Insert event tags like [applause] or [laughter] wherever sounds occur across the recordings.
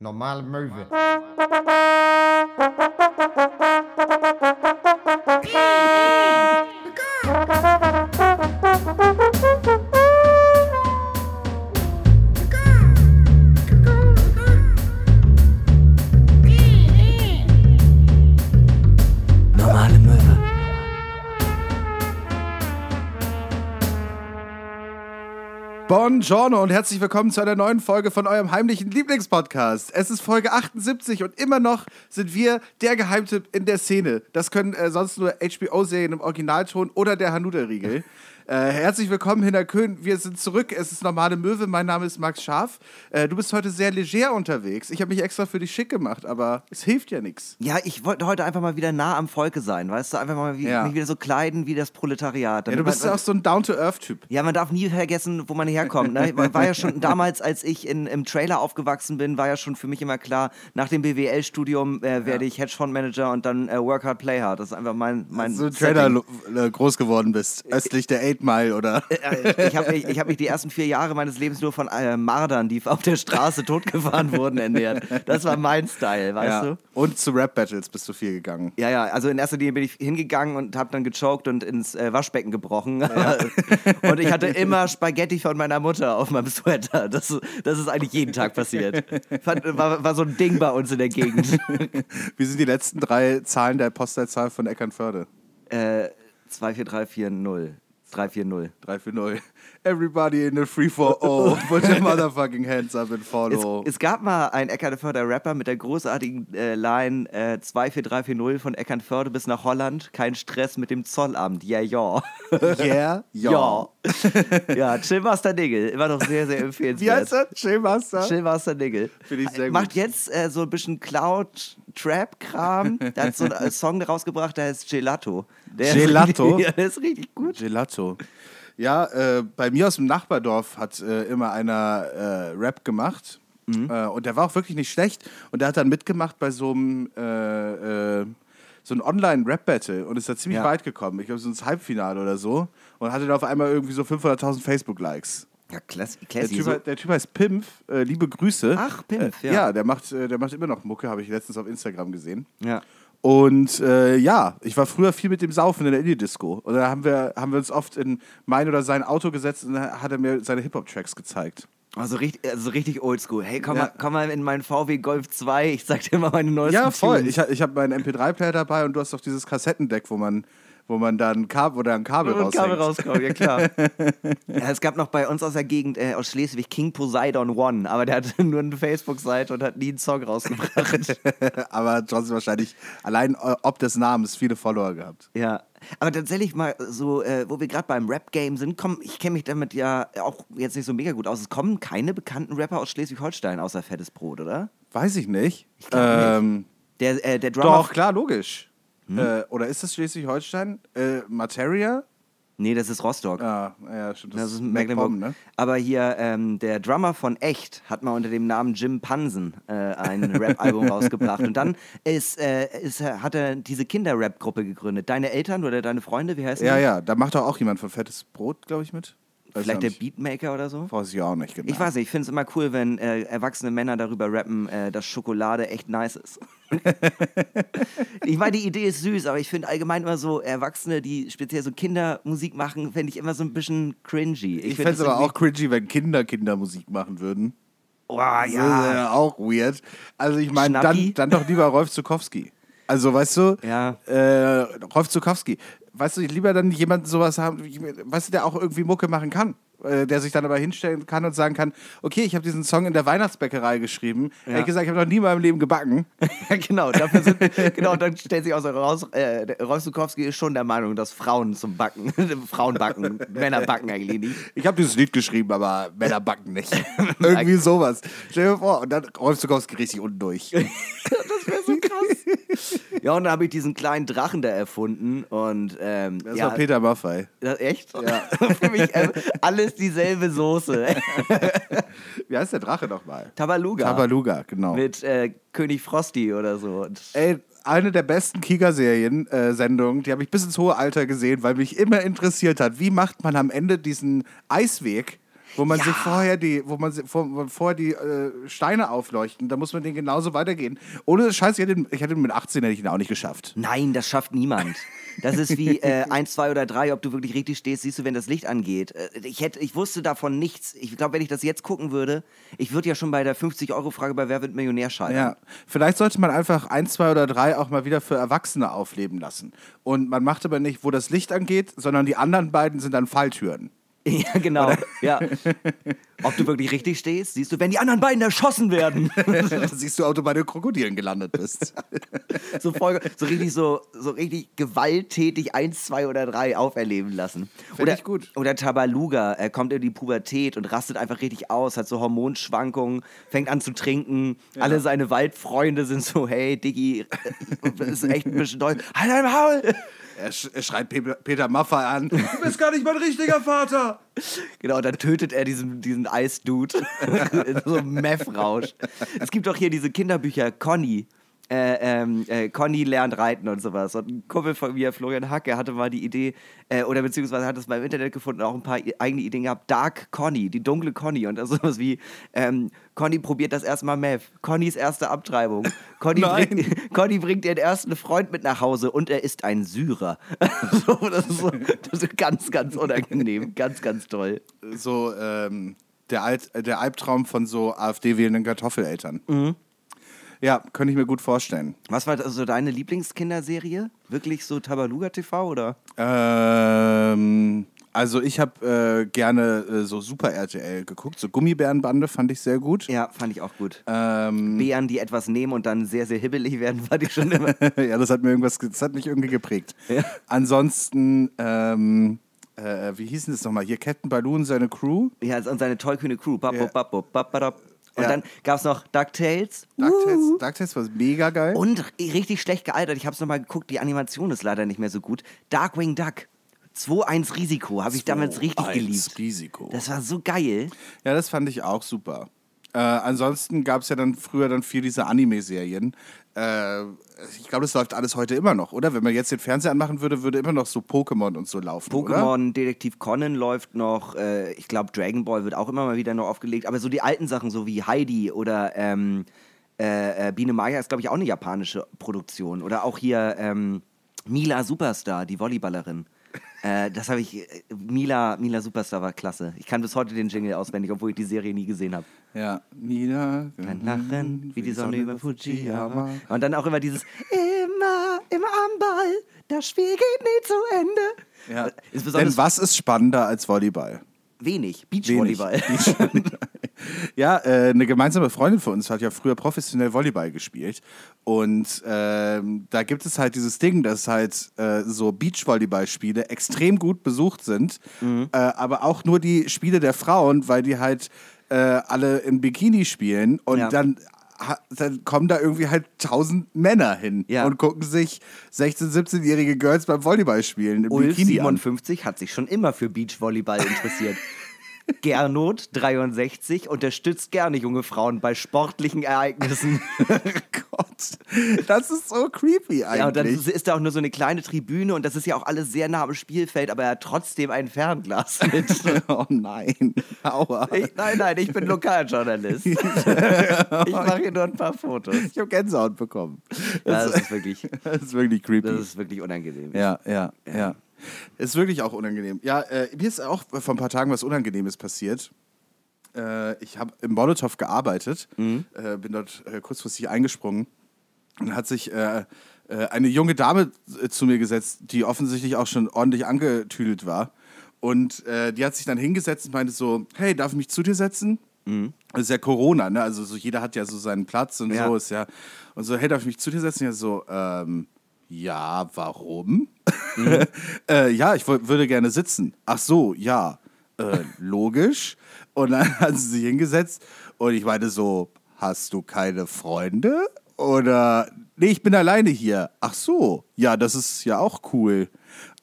Normale Möwe. Buongiorno und herzlich willkommen zu einer neuen Folge von eurem heimlichen Lieblingspodcast. Es ist Folge 78 und immer noch sind wir der Geheimtipp in der Szene. Das können äh, sonst nur HBO-Serien im Originalton oder der Hanuta-Riegel. Äh, herzlich willkommen, Hinner Köhn. Wir sind zurück. Es ist normale Möwe. Mein Name ist Max Scharf. Äh, du bist heute sehr leger unterwegs. Ich habe mich extra für dich schick gemacht, aber es hilft ja nichts. Ja, ich wollte heute einfach mal wieder nah am Volke sein, weißt du? Einfach mal wie, Ja. mich wieder so kleiden wie das Proletariat. Ja, du bist man, auch so ein Down-to-Earth-Typ. ja, man darf nie vergessen, wo man herkommt. Ne? War ja schon [laughs] damals, als ich in, im Trailer aufgewachsen bin, war ja schon für mich immer klar, nach dem BWL-Studium äh, werde ich Hedgefondsmanager und dann äh, Work Hard, Play Hard. Das ist einfach mein, mein So ein Setting. Trailer äh, groß geworden bist. Östlich der Eight Mile oder. Äh, ich habe mich, ich hab mich die ersten vier Jahre meines Lebens nur von äh, Mardern, die auf der Straße totgefahren wurden, ernährt. Das war mein Style, weißt ja. du? Und zu Rap-Battles bist du viel gegangen. Ja, ja, also in erster Linie bin ich hingegangen und habe dann gechoked und ins äh, Waschbecken gebrochen. [laughs] und ich hatte immer Spaghetti von meiner Mutter auf meinem Sweater. Das, das ist eigentlich jeden Tag passiert. War, war so ein Ding bei uns in der Gegend. [laughs] Wie sind die letzten drei Zahlen der Postleitzahl von Eckernförde? äh, 24340. 340. 340. Everybody in the free for all. [laughs] Put your motherfucking hands up and Es, follow. es gab mal einen Eckernförder Rapper mit der großartigen äh, Line äh, 24340 von Eckernförde bis nach Holland. Kein Stress mit dem Zollamt. Ja, ja. [laughs] yeah, Ja. [laughs] ja, Chillmaster Nigel. Immer noch sehr, sehr empfehlenswert. Wie heißt er? Chillmaster? Chillmaster Nigel. Finde ich sehr Macht gut. jetzt äh, so ein bisschen Cloud-Trap-Kram. Der hat so einen äh, Song rausgebracht, der heißt Gelato. Der Gelato? Ist, [laughs] ja, der ist richtig gut. Gelato. Ja, äh, bei mir aus dem Nachbardorf hat äh, immer einer äh, Rap gemacht. Mhm. Äh, und der war auch wirklich nicht schlecht. Und der hat dann mitgemacht bei so einem äh, so ein Online-Rap-Battle und ist da ziemlich Ja. weit gekommen. Ich glaube, so ins Halbfinale oder so. Und hatte da auf einmal irgendwie so 500.000 Facebook-Likes. Ja, klasse. Der typ, So, der typ heißt Pimpf, äh, liebe Grüße. Ach, Pimpf, äh, ja. Ja, der macht, äh, der macht immer noch Mucke, habe ich letztens auf Instagram gesehen. ja. Und äh, ja, ich war früher viel mit dem Saufen in der Indie-Disco. Und da haben wir, haben wir uns oft in mein oder sein Auto gesetzt und dann hat er mir seine Hip-Hop-Tracks gezeigt. Also richtig, also richtig oldschool. Hey, komm, Ja. mal, komm mal in meinen VW Golf 2. Ich sag dir mal meine neuesten Ja, voll. Tunes. Ich, ich habe meinen MP3-Player dabei und du hast doch dieses Kassettendeck, wo man, wo man dann Kabel, wo da ein Kabel raushängt. Kabel rauskommt, ja klar. [laughs] ja, es gab noch bei uns aus der Gegend, äh, aus Schleswig, King Poseidon One, aber der hatte [laughs] nur eine Facebook-Seite und hat nie einen Song rausgebracht. [laughs] Aber trotzdem wahrscheinlich allein äh, ob des Namens viele Follower gehabt. ja. Aber tatsächlich mal so, äh, wo wir gerade beim Rap-Game sind, komm, ich kenne mich damit ja auch jetzt nicht so mega gut aus. Es kommen keine bekannten Rapper aus Schleswig-Holstein außer Fettes Brot, oder? Weiß ich nicht. Ich glaub nicht. ähm, Der, äh, der Drummer. Doch, klar, logisch. Äh, oder ist das Schleswig-Holstein? Äh, Materia? Nee, das ist Rostock. Ah, ja, stimmt. Das ist MacPom, Mecklenburg. ne? Aber hier, ähm, der Drummer von Echt hat mal unter dem Namen Jim Pansen äh, ein Rap-Album [laughs] rausgebracht. Und dann ist, äh, ist, hat er diese Kinder-Rap-Gruppe gegründet. Deine Eltern oder deine Freunde, wie heißt Ja, die? ja, da macht doch auch jemand von Fettes Brot, glaube ich, mit. Weiß Vielleicht der. Beatmaker oder so? Weiß ich auch nicht genau. Ich weiß nicht, ich finde es immer cool, wenn äh, erwachsene Männer darüber rappen, äh, dass Schokolade echt nice ist. [laughs] ich meine, die Idee ist süß, aber ich finde allgemein immer so Erwachsene, die speziell so Kindermusik machen, finde ich immer so ein bisschen cringy. Ich find fände es aber auch cringy, wenn Kinder Kindermusik machen würden. Oh, Das ja. ja auch weird. Also ich meine, dann, dann doch lieber Rolf Zukowski. Also weißt du, Ja. äh, Rolf Zukowski. Weißt du, ich lieber dann jemanden sowas haben, weißt du, der auch irgendwie Mucke machen kann. Äh, der sich dann aber hinstellen kann und sagen kann, okay, ich habe diesen Song in der Weihnachtsbäckerei geschrieben. Ja. Ehrlich gesagt, ich habe noch nie in meinem Leben gebacken. [laughs] Genau, dafür sind, [laughs] genau, dann stellt sich auch so raus, äh, Rolf Zukowski ist schon der Meinung, dass Frauen zum Backen, [laughs] Frauen backen, Männer backen eigentlich nicht. Ich habe dieses Lied geschrieben, aber Männer backen nicht. Irgendwie sowas. Stell dir vor, und dann Rolf Zukowski richtig unten durch. Das wäre so krass. [laughs] Ja, und dann habe ich diesen kleinen Drachen da erfunden und ähm, Das ja, war Peter Maffei. Das, echt? Ja. [laughs] Für mich äh, alles dieselbe Soße. [laughs] Wie heißt der Drache nochmal? Tabaluga. Tabaluga, genau. Mit äh, König Frosty oder so. Und Ey, eine der besten Kika-Serien-Sendungen, die habe ich bis ins hohe Alter gesehen, weil mich immer interessiert hat, wie macht man am Ende diesen Eisweg wo man Ja. sich vorher die, wo man vor, vorher die äh, Steine aufleuchten, da muss man den genauso weitergehen. Ohne Scheiß, ich hätte, ihn- ich hätte mit 18 hätte ich ihn auch nicht geschafft. Nein, das schafft niemand. Das ist wie [laughs] äh, 1, 2 oder 3, ob du wirklich richtig stehst, siehst du, wenn das Licht angeht. Äh, Ich, hätte, ich wusste davon nichts. Ich glaube, wenn ich das jetzt gucken würde, ich würde ja schon bei der 50-Euro-Frage bei Wer wird Millionär scheitern. Ja, vielleicht sollte man einfach ein, zwei oder drei auch mal wieder für Erwachsene aufleben lassen. Und man macht aber nicht, wo das Licht angeht, sondern die anderen beiden sind dann Falltüren. [laughs] Ja, genau. Ja. Ob du wirklich richtig stehst, siehst du, wenn die anderen beiden erschossen werden. [laughs] da siehst du, ob du bei den Krokodilen gelandet bist. [laughs] so, voll, so richtig so, so richtig gewalttätig eins, zwei oder drei auferleben lassen. Oder, ich gut. oder Tabaluga, er kommt in die Pubertät und rastet einfach richtig aus, hat so Hormonschwankungen, fängt an zu trinken. Alle seine Waldfreunde sind so, hey Diggi, äh, das ist echt ein bisschen doll. Halt dein Maul! Er, sch er schreit Pe Peter Maffay an. Du bist gar nicht mein richtiger Vater. [laughs] Genau, dann tötet er diesen, diesen Eisdude [laughs] so einem Meth-Rausch. Es gibt auch hier diese Kinderbücher, Conny. Äh, ähm, äh, Conny lernt reiten und sowas. Und ein Kumpel von mir, Florian Hacke, hatte mal die Idee, äh, oder beziehungsweise hat es mal im Internet gefunden, auch ein paar eigene Ideen gehabt. Dark Conny, die dunkle Conny. Und das ist sowas wie, ähm, Conny probiert das erste Mal Meth. Connys erste Abtreibung. [laughs] Conny bringt, [laughs] Conny bringt ihren ersten Freund mit nach Hause und er ist ein Syrer. [laughs] so, das, ist so, das ist ganz, ganz unangenehm. Ganz, ganz toll. So, ähm, der, Alt, äh, der Albtraum von so AfD-wählenden Kartoffeleltern. Ja, könnte ich mir gut vorstellen. Was war so deine Lieblingskinderserie? Wirklich so Tabaluga TV oder? Ähm, also ich habe äh, gerne äh, so Super RTL geguckt. So Gummibärenbande fand ich sehr gut. Ja, fand ich auch gut. Ähm, Bären, die etwas nehmen und dann sehr, sehr hibbelig werden, fand ich schon immer. [laughs] ja, das hat mir irgendwas, das hat mich irgendwie geprägt. Ansonsten, ähm, äh, wie hieß denn das nochmal? Hier Captain Balloon, seine Crew. ja, und seine tollkühne Crew. Bap, Ja. bap, bap, bap, bap, bap. Und Ja. dann gab es noch DuckTales. DuckTales, Uh. DuckTales war mega geil. Und richtig schlecht gealtert. Ich habe es nochmal geguckt. Die Animation ist leider nicht mehr so gut. Darkwing Duck. 2-1 Risiko. Habe ich damals richtig 2-1 geliebt. Risiko. Das war so geil. Ja, das fand ich auch super. Äh, ansonsten gab es ja dann früher dann viel diese Anime-Serien. Äh, ich glaube, das läuft alles heute immer noch, oder? Wenn man jetzt den Fernseher anmachen würde, würde immer noch so Pokémon und so laufen? Pokémon, Detektiv Conan läuft noch. Äh, ich glaube, Dragon Ball wird auch immer mal wieder noch aufgelegt. Aber so die alten Sachen, so wie Heidi oder ähm, äh, äh, Biene Maya, ist, glaube ich, auch eine japanische Produktion. Oder auch hier ähm, Mila Superstar, die Volleyballerin. Äh, das habe ich. Äh, Mila, Mila Superstar war klasse. Ich kann bis heute den Jingle auswendig, obwohl ich die Serie nie gesehen habe. Ja, Nina. Ein Lachen wie die Sonne über Fujiyama. Und dann auch immer dieses Immer, immer am Ball, das Spiel geht nie zu Ende. Ja. Ist besonders Denn was ist spannender als Volleyball? wenig. Wenig. Beachvolleyball. [laughs] Ja, äh, eine gemeinsame Freundin von uns hat ja früher professionell Volleyball gespielt. Und ähm, da gibt es halt dieses Ding, dass halt äh, so Beachvolleyball-Spiele extrem gut besucht sind, äh, aber auch nur die Spiele der Frauen, weil die halt äh, alle in Bikini spielen und Ja. dann dann kommen da irgendwie halt tausend Männer hin Ja. und gucken sich 16-, 17-jährige Girls beim Volleyball spielen im Ulf Bikini an. 57 hat sich schon immer für Beachvolleyball interessiert. [laughs] Gernot 63 unterstützt gerne junge Frauen bei sportlichen Ereignissen. [laughs] Gott, das ist so creepy eigentlich. Ja, und dann ist, da auch nur so eine kleine Tribüne und das ist ja auch alles sehr nah am Spielfeld, aber er hat trotzdem ein Fernglas [laughs] mit. oh nein, aua. Ich, nein, nein, ich bin Lokaljournalist. [laughs] ich mache hier nur ein paar Fotos. Ich habe Gänsehaut bekommen. Ja, das ist wirklich, Das ist wirklich creepy. das ist wirklich unangenehm. ja, ja, ja, Ist wirklich auch unangenehm. Ja, äh, mir ist auch vor ein paar Tagen was Unangenehmes passiert. Äh, ich habe im Molotow gearbeitet, äh, bin dort äh, kurzfristig eingesprungen und hat sich äh, äh, eine junge Dame zu mir gesetzt, die offensichtlich auch schon ordentlich angetüdelt war. Und die hat sich dann hingesetzt und meinte so, hey, darf ich mich zu dir setzen? Das ist ja Corona, ne? Also so jeder hat ja so seinen Platz und Ja. so ist ja. Und so, hey, darf ich mich zu dir setzen? Ja, so, ähm, ja, warum? [laughs] äh, ja, ich würde gerne sitzen. Ach so, ja, äh, logisch. Und dann [laughs] hat sie sich hingesetzt und ich meinte so, hast du keine Freunde? Oder, nee, ich bin alleine hier. Ach so, ja, das ist ja auch cool.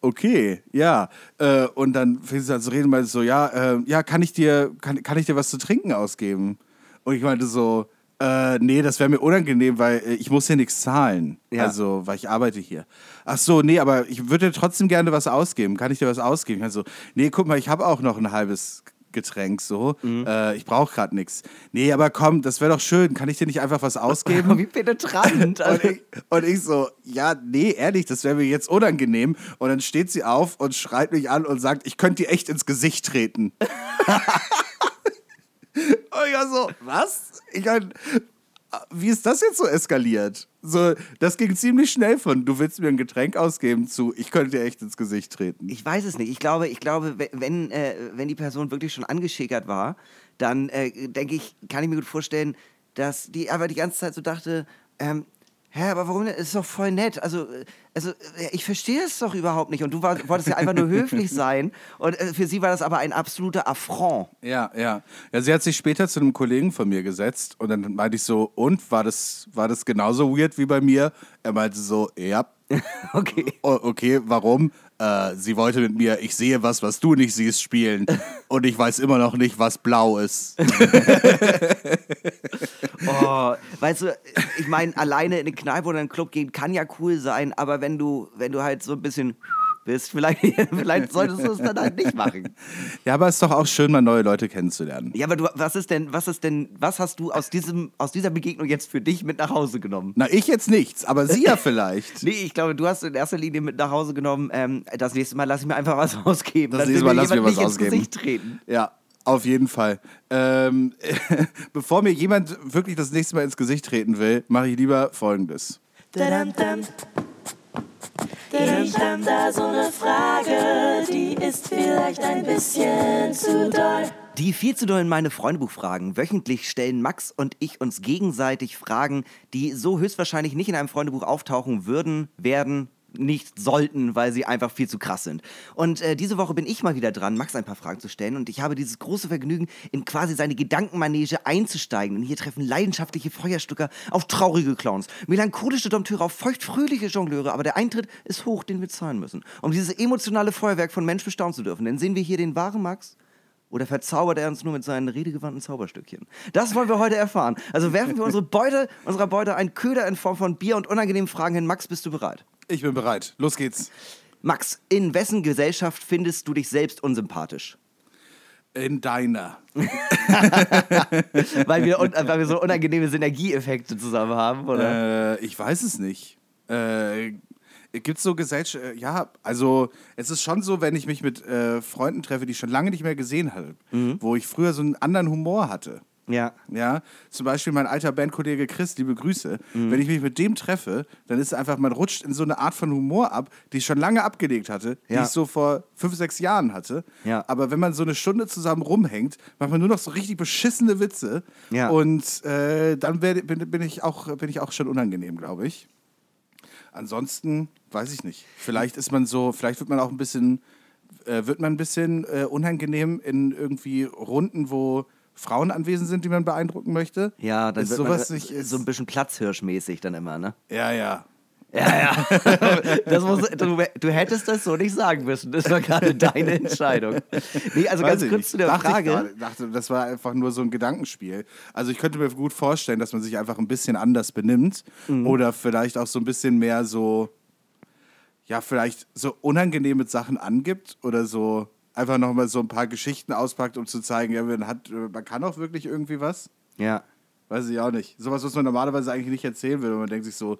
Okay, ja. Äh, und dann fing sie an zu reden meinte so, ja, äh, ja, kann ich dir, kann, kann ich dir was zu trinken ausgeben? Und ich meinte so, äh, nee, das wäre mir unangenehm, weil äh, ich muss hier nichts zahlen. Ja. Also, weil ich arbeite hier. Ach so, nee, aber ich würde dir trotzdem gerne was ausgeben. Kann ich dir was ausgeben? Ich so, nee, guck mal, ich habe auch noch ein halbes Getränk so. Äh, ich brauche gerade nichts. Nee, aber komm, das wäre doch schön. Kann ich dir nicht einfach was ausgeben? [laughs] Wie penetrant. Und ich, und ich so, ja, nee, ehrlich, das wäre mir jetzt unangenehm. Und dann steht sie auf und schreit mich an und sagt, ich könnte dir echt ins Gesicht treten. [laughs] [laughs] [laughs] und ich war so, was? Ich mein, wie ist das jetzt so eskaliert? So, das ging ziemlich schnell von, du willst mir ein Getränk ausgeben zu, ich könnte dir echt ins Gesicht treten. Ich weiß es nicht. Ich glaube, ich glaube, we- wenn, äh, wenn die Person wirklich schon angeschickert war, dann äh, denke ich, kann ich mir gut vorstellen, dass die aber die ganze Zeit so dachte, ähm, hä, aber warum denn? Ist doch voll nett. Also, also ich verstehe es doch überhaupt nicht. Und du war, wolltest ja einfach nur höflich [laughs] sein. Und äh, für sie war das aber ein absoluter Affront. Ja, ja. Ja, sie hat sich später zu einem Kollegen von mir gesetzt und dann meinte ich so, und war das, war das genauso weird wie bei mir? Er meinte so, ja. [laughs] Okay. O- okay, warum? Äh, sie wollte mit mir, ich sehe was, was du nicht siehst, spielen. [laughs] Und ich weiß immer noch nicht, was blau ist. [laughs] Oh, weißt du, ich meine, alleine in eine Kneipe oder einen Club gehen kann ja cool sein, aber wenn du, wenn du halt so ein bisschen bist, vielleicht, [laughs] vielleicht solltest du es dann halt nicht machen. Ja, aber es ist doch auch schön, mal neue Leute kennenzulernen. Ja, aber du, was ist denn, was ist denn, was hast du aus diesem, aus dieser Begegnung jetzt für dich mit nach Hause genommen? Na, ich jetzt nichts, aber sie ja [laughs] vielleicht. Nee, ich glaube, du hast in erster Linie mit nach Hause genommen, ähm, das nächste Mal lass ich mir einfach was [laughs] ausgeben. Das nächste Mal lass ich mir was nicht ausgeben. ins Gesicht treten. Ja, auf jeden Fall. Ähm, bevor mir jemand wirklich das nächste Mal ins Gesicht treten will, mache ich lieber Folgendes. Dadam-dam. Ich hab da so eine Frage, die ist vielleicht ein bisschen zu doll. Die viel zu dollen meine Freundebuch-Fragen. Wöchentlich stellen Max und ich uns gegenseitig Fragen, die so höchstwahrscheinlich nicht in einem Freundebuch auftauchen würden, werden, nicht sollten, weil sie einfach viel zu krass sind. Und äh, diese Woche bin ich mal wieder dran, Max ein paar Fragen zu stellen. Und ich habe dieses große Vergnügen, in quasi seine Gedankenmanege einzusteigen. Und hier treffen leidenschaftliche Feuerstücker auf traurige Clowns, melancholische Dompteure auf feuchtfröhliche Jongleure. Aber der Eintritt ist hoch, den wir zahlen müssen. Um dieses emotionale Feuerwerk von Mensch bestaunen zu dürfen. Denn sehen wir hier den wahren Max oder verzaubert er uns nur mit seinen redegewandten Zauberstückchen? Das wollen wir heute erfahren. Also werfen wir unsere Beute, unserer Beute einen Köder in Form von Bier und unangenehmen Fragen hin. Max, bist du bereit? Ich bin bereit. Los geht's. Max, in wessen Gesellschaft findest du dich selbst unsympathisch? In deiner. [laughs] Weil wir, äh, weil wir so unangenehme Synergieeffekte zusammen haben, oder? Äh, ich weiß es nicht. Äh, Gibt es so Gesellschaft? Ja, also es ist schon so, wenn ich mich mit äh, Freunden treffe, die ich schon lange nicht mehr gesehen habe, wo ich früher so einen anderen Humor hatte. Ja. Ja, zum Beispiel mein alter Bandkollege Chris, liebe Grüße. Mhm. Wenn ich mich mit dem treffe, dann ist es einfach, man rutscht in so eine Art von Humor ab, die ich schon lange abgelegt hatte, die Ja. ich so vor fünf, sechs Jahren hatte. Ja. Aber wenn man so eine Stunde zusammen rumhängt, macht man nur noch so richtig beschissene Witze. Ja. Und äh, dann werde, bin, bin, ich auch, bin ich auch schon unangenehm, glaube ich. Ansonsten weiß ich nicht. Vielleicht ist man so, vielleicht wird man auch ein bisschen, äh, wird man ein bisschen äh, unangenehm in irgendwie Runden, wo Frauen anwesend sind, die man beeindrucken möchte. Ja, dann ist wird sowas man, nicht ist, so ein bisschen Platzhirschmäßig dann immer, ne? Ja, ja. Ja, ja. [laughs] Das muss, du, du hättest das so nicht sagen müssen. Das war gerade deine Entscheidung. Nee, also Weiß ganz ich kurz nicht. zu der dachte Ich Frage. gerade, dachte, das war einfach nur so ein Gedankenspiel. Also ich könnte mir gut vorstellen, dass man sich einfach ein bisschen anders benimmt Mhm. oder vielleicht auch so ein bisschen mehr so, ja, vielleicht so unangenehme Sachen angibt oder so einfach nochmal so ein paar Geschichten auspackt, um zu zeigen, ja, man, hat, man kann auch wirklich irgendwie was. Ja. Weiß ich auch nicht. Sowas, was man normalerweise eigentlich nicht erzählen will und man denkt sich so,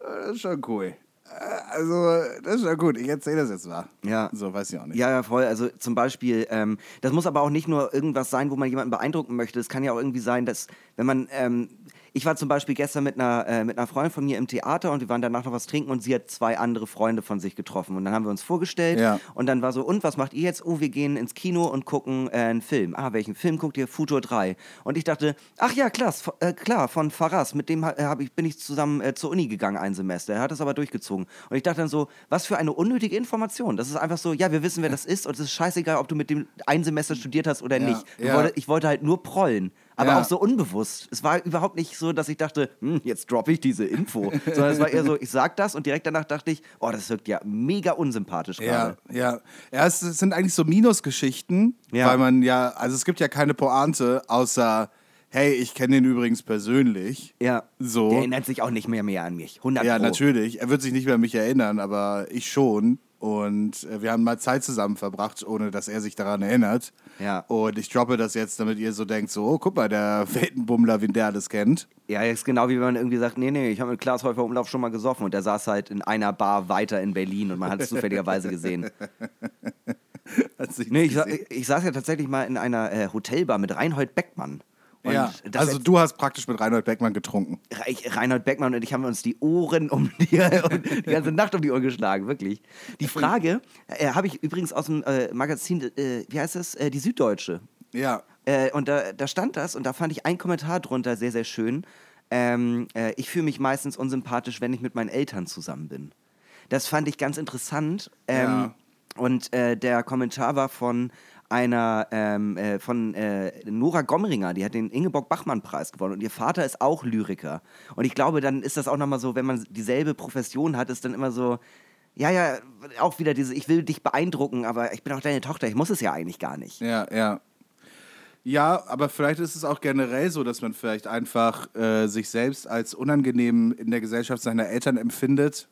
äh, das ist schon cool. Äh, Also, das ist schon gut, ich erzähle das jetzt mal. Ja. So, weiß ich auch nicht. Ja, ja, voll. Also zum Beispiel, ähm, das muss aber auch nicht nur irgendwas sein, wo man jemanden beeindrucken möchte. Es kann ja auch irgendwie sein, dass, wenn man, ähm, ich war zum Beispiel gestern mit einer, äh, mit einer Freundin von mir im Theater und wir waren danach noch was trinken und sie hat zwei andere Freunde von sich getroffen. Und dann haben wir uns vorgestellt Ja. und dann war so, und was macht ihr jetzt? Oh, wir gehen ins Kino und gucken äh, einen Film. Ah, welchen Film guckt ihr? Futur 3. Und ich dachte, ach ja, klar, äh, klar von Faras, mit dem äh, hab ich, bin ich zusammen äh, zur Uni gegangen ein Semester. Er hat das aber durchgezogen. Und ich dachte dann so, was für eine unnötige Information. Das ist einfach so, ja, wir wissen, wer das ist und es ist scheißegal, ob du mit dem ein Semester studiert hast oder Ja, nicht. Ich, ja. wollte, ich wollte halt nur prollen. Aber Ja. auch so unbewusst. Es war überhaupt nicht so, dass ich dachte, hm, jetzt droppe ich diese Info. [laughs] Sondern es war eher so, ich sag das und direkt danach dachte ich, oh, das wirkt ja mega unsympathisch Ja, gerade. ja. Ja, es sind eigentlich so Minusgeschichten, Ja. weil man ja, also es gibt ja keine Pointe, außer, hey, ich kenne den übrigens persönlich. Ja. So. Der erinnert sich auch nicht mehr mehr an mich. 100 Ja, natürlich. Er wird sich nicht mehr an mich erinnern, aber ich schon. Und äh, wir haben mal Zeit zusammen verbracht, ohne dass er sich daran erinnert. Ja. Und ich droppe das jetzt, damit ihr so denkt, so, oh, guck mal, der Weltenbummler, wie der alles kennt. Ja, ist genau wie wenn man irgendwie sagt, nee, nee, ich habe mit Klaas Häufer Umlauf schon mal gesoffen und der saß halt in einer Bar weiter in Berlin und man hat es zufälligerweise gesehen. [laughs] Hat sich Nee, ich, sa ich saß ja tatsächlich mal in einer äh, Hotelbar mit Reinhold Beckmann. Ja, also du hast praktisch mit Reinhold Beckmann getrunken. Re- Reinhold Beckmann und ich haben uns die Ohren um [laughs] die, um die ganze Nacht um die Ohren geschlagen, wirklich. Die Frage äh, habe ich übrigens aus dem äh, Magazin, äh, wie heißt das? Äh, die Süddeutsche. Ja. Äh, und da, da stand das und da fand ich einen Kommentar drunter sehr, sehr schön. Ähm, äh, ich fühle mich meistens unsympathisch, wenn ich mit meinen Eltern zusammen bin. Das fand ich ganz interessant. Ähm, Ja. Und äh, der Kommentar war von einer, ähm, äh, von äh, Nora Gomringer, die hat den Ingeborg-Bachmann-Preis gewonnen und ihr Vater ist auch Lyriker. Und ich glaube, dann ist das auch nochmal so, wenn man dieselbe Profession hat, ist dann immer so, ja, ja, auch wieder diese, ich will dich beeindrucken, aber ich bin auch deine Tochter, ich muss es ja eigentlich gar nicht. Ja, ja. Ja, aber vielleicht ist es auch generell so, dass man vielleicht einfach äh, sich selbst als unangenehm in der Gesellschaft seiner Eltern empfindet,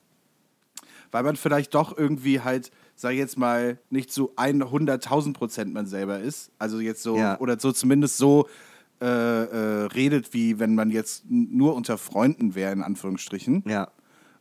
weil man vielleicht doch irgendwie halt, sag ich jetzt mal, nicht so 100.000 Prozent man selber ist. Also jetzt so, Ja. oder so zumindest so äh, äh, redet, wie wenn man jetzt nur unter Freunden wäre, in Anführungsstrichen. Ja.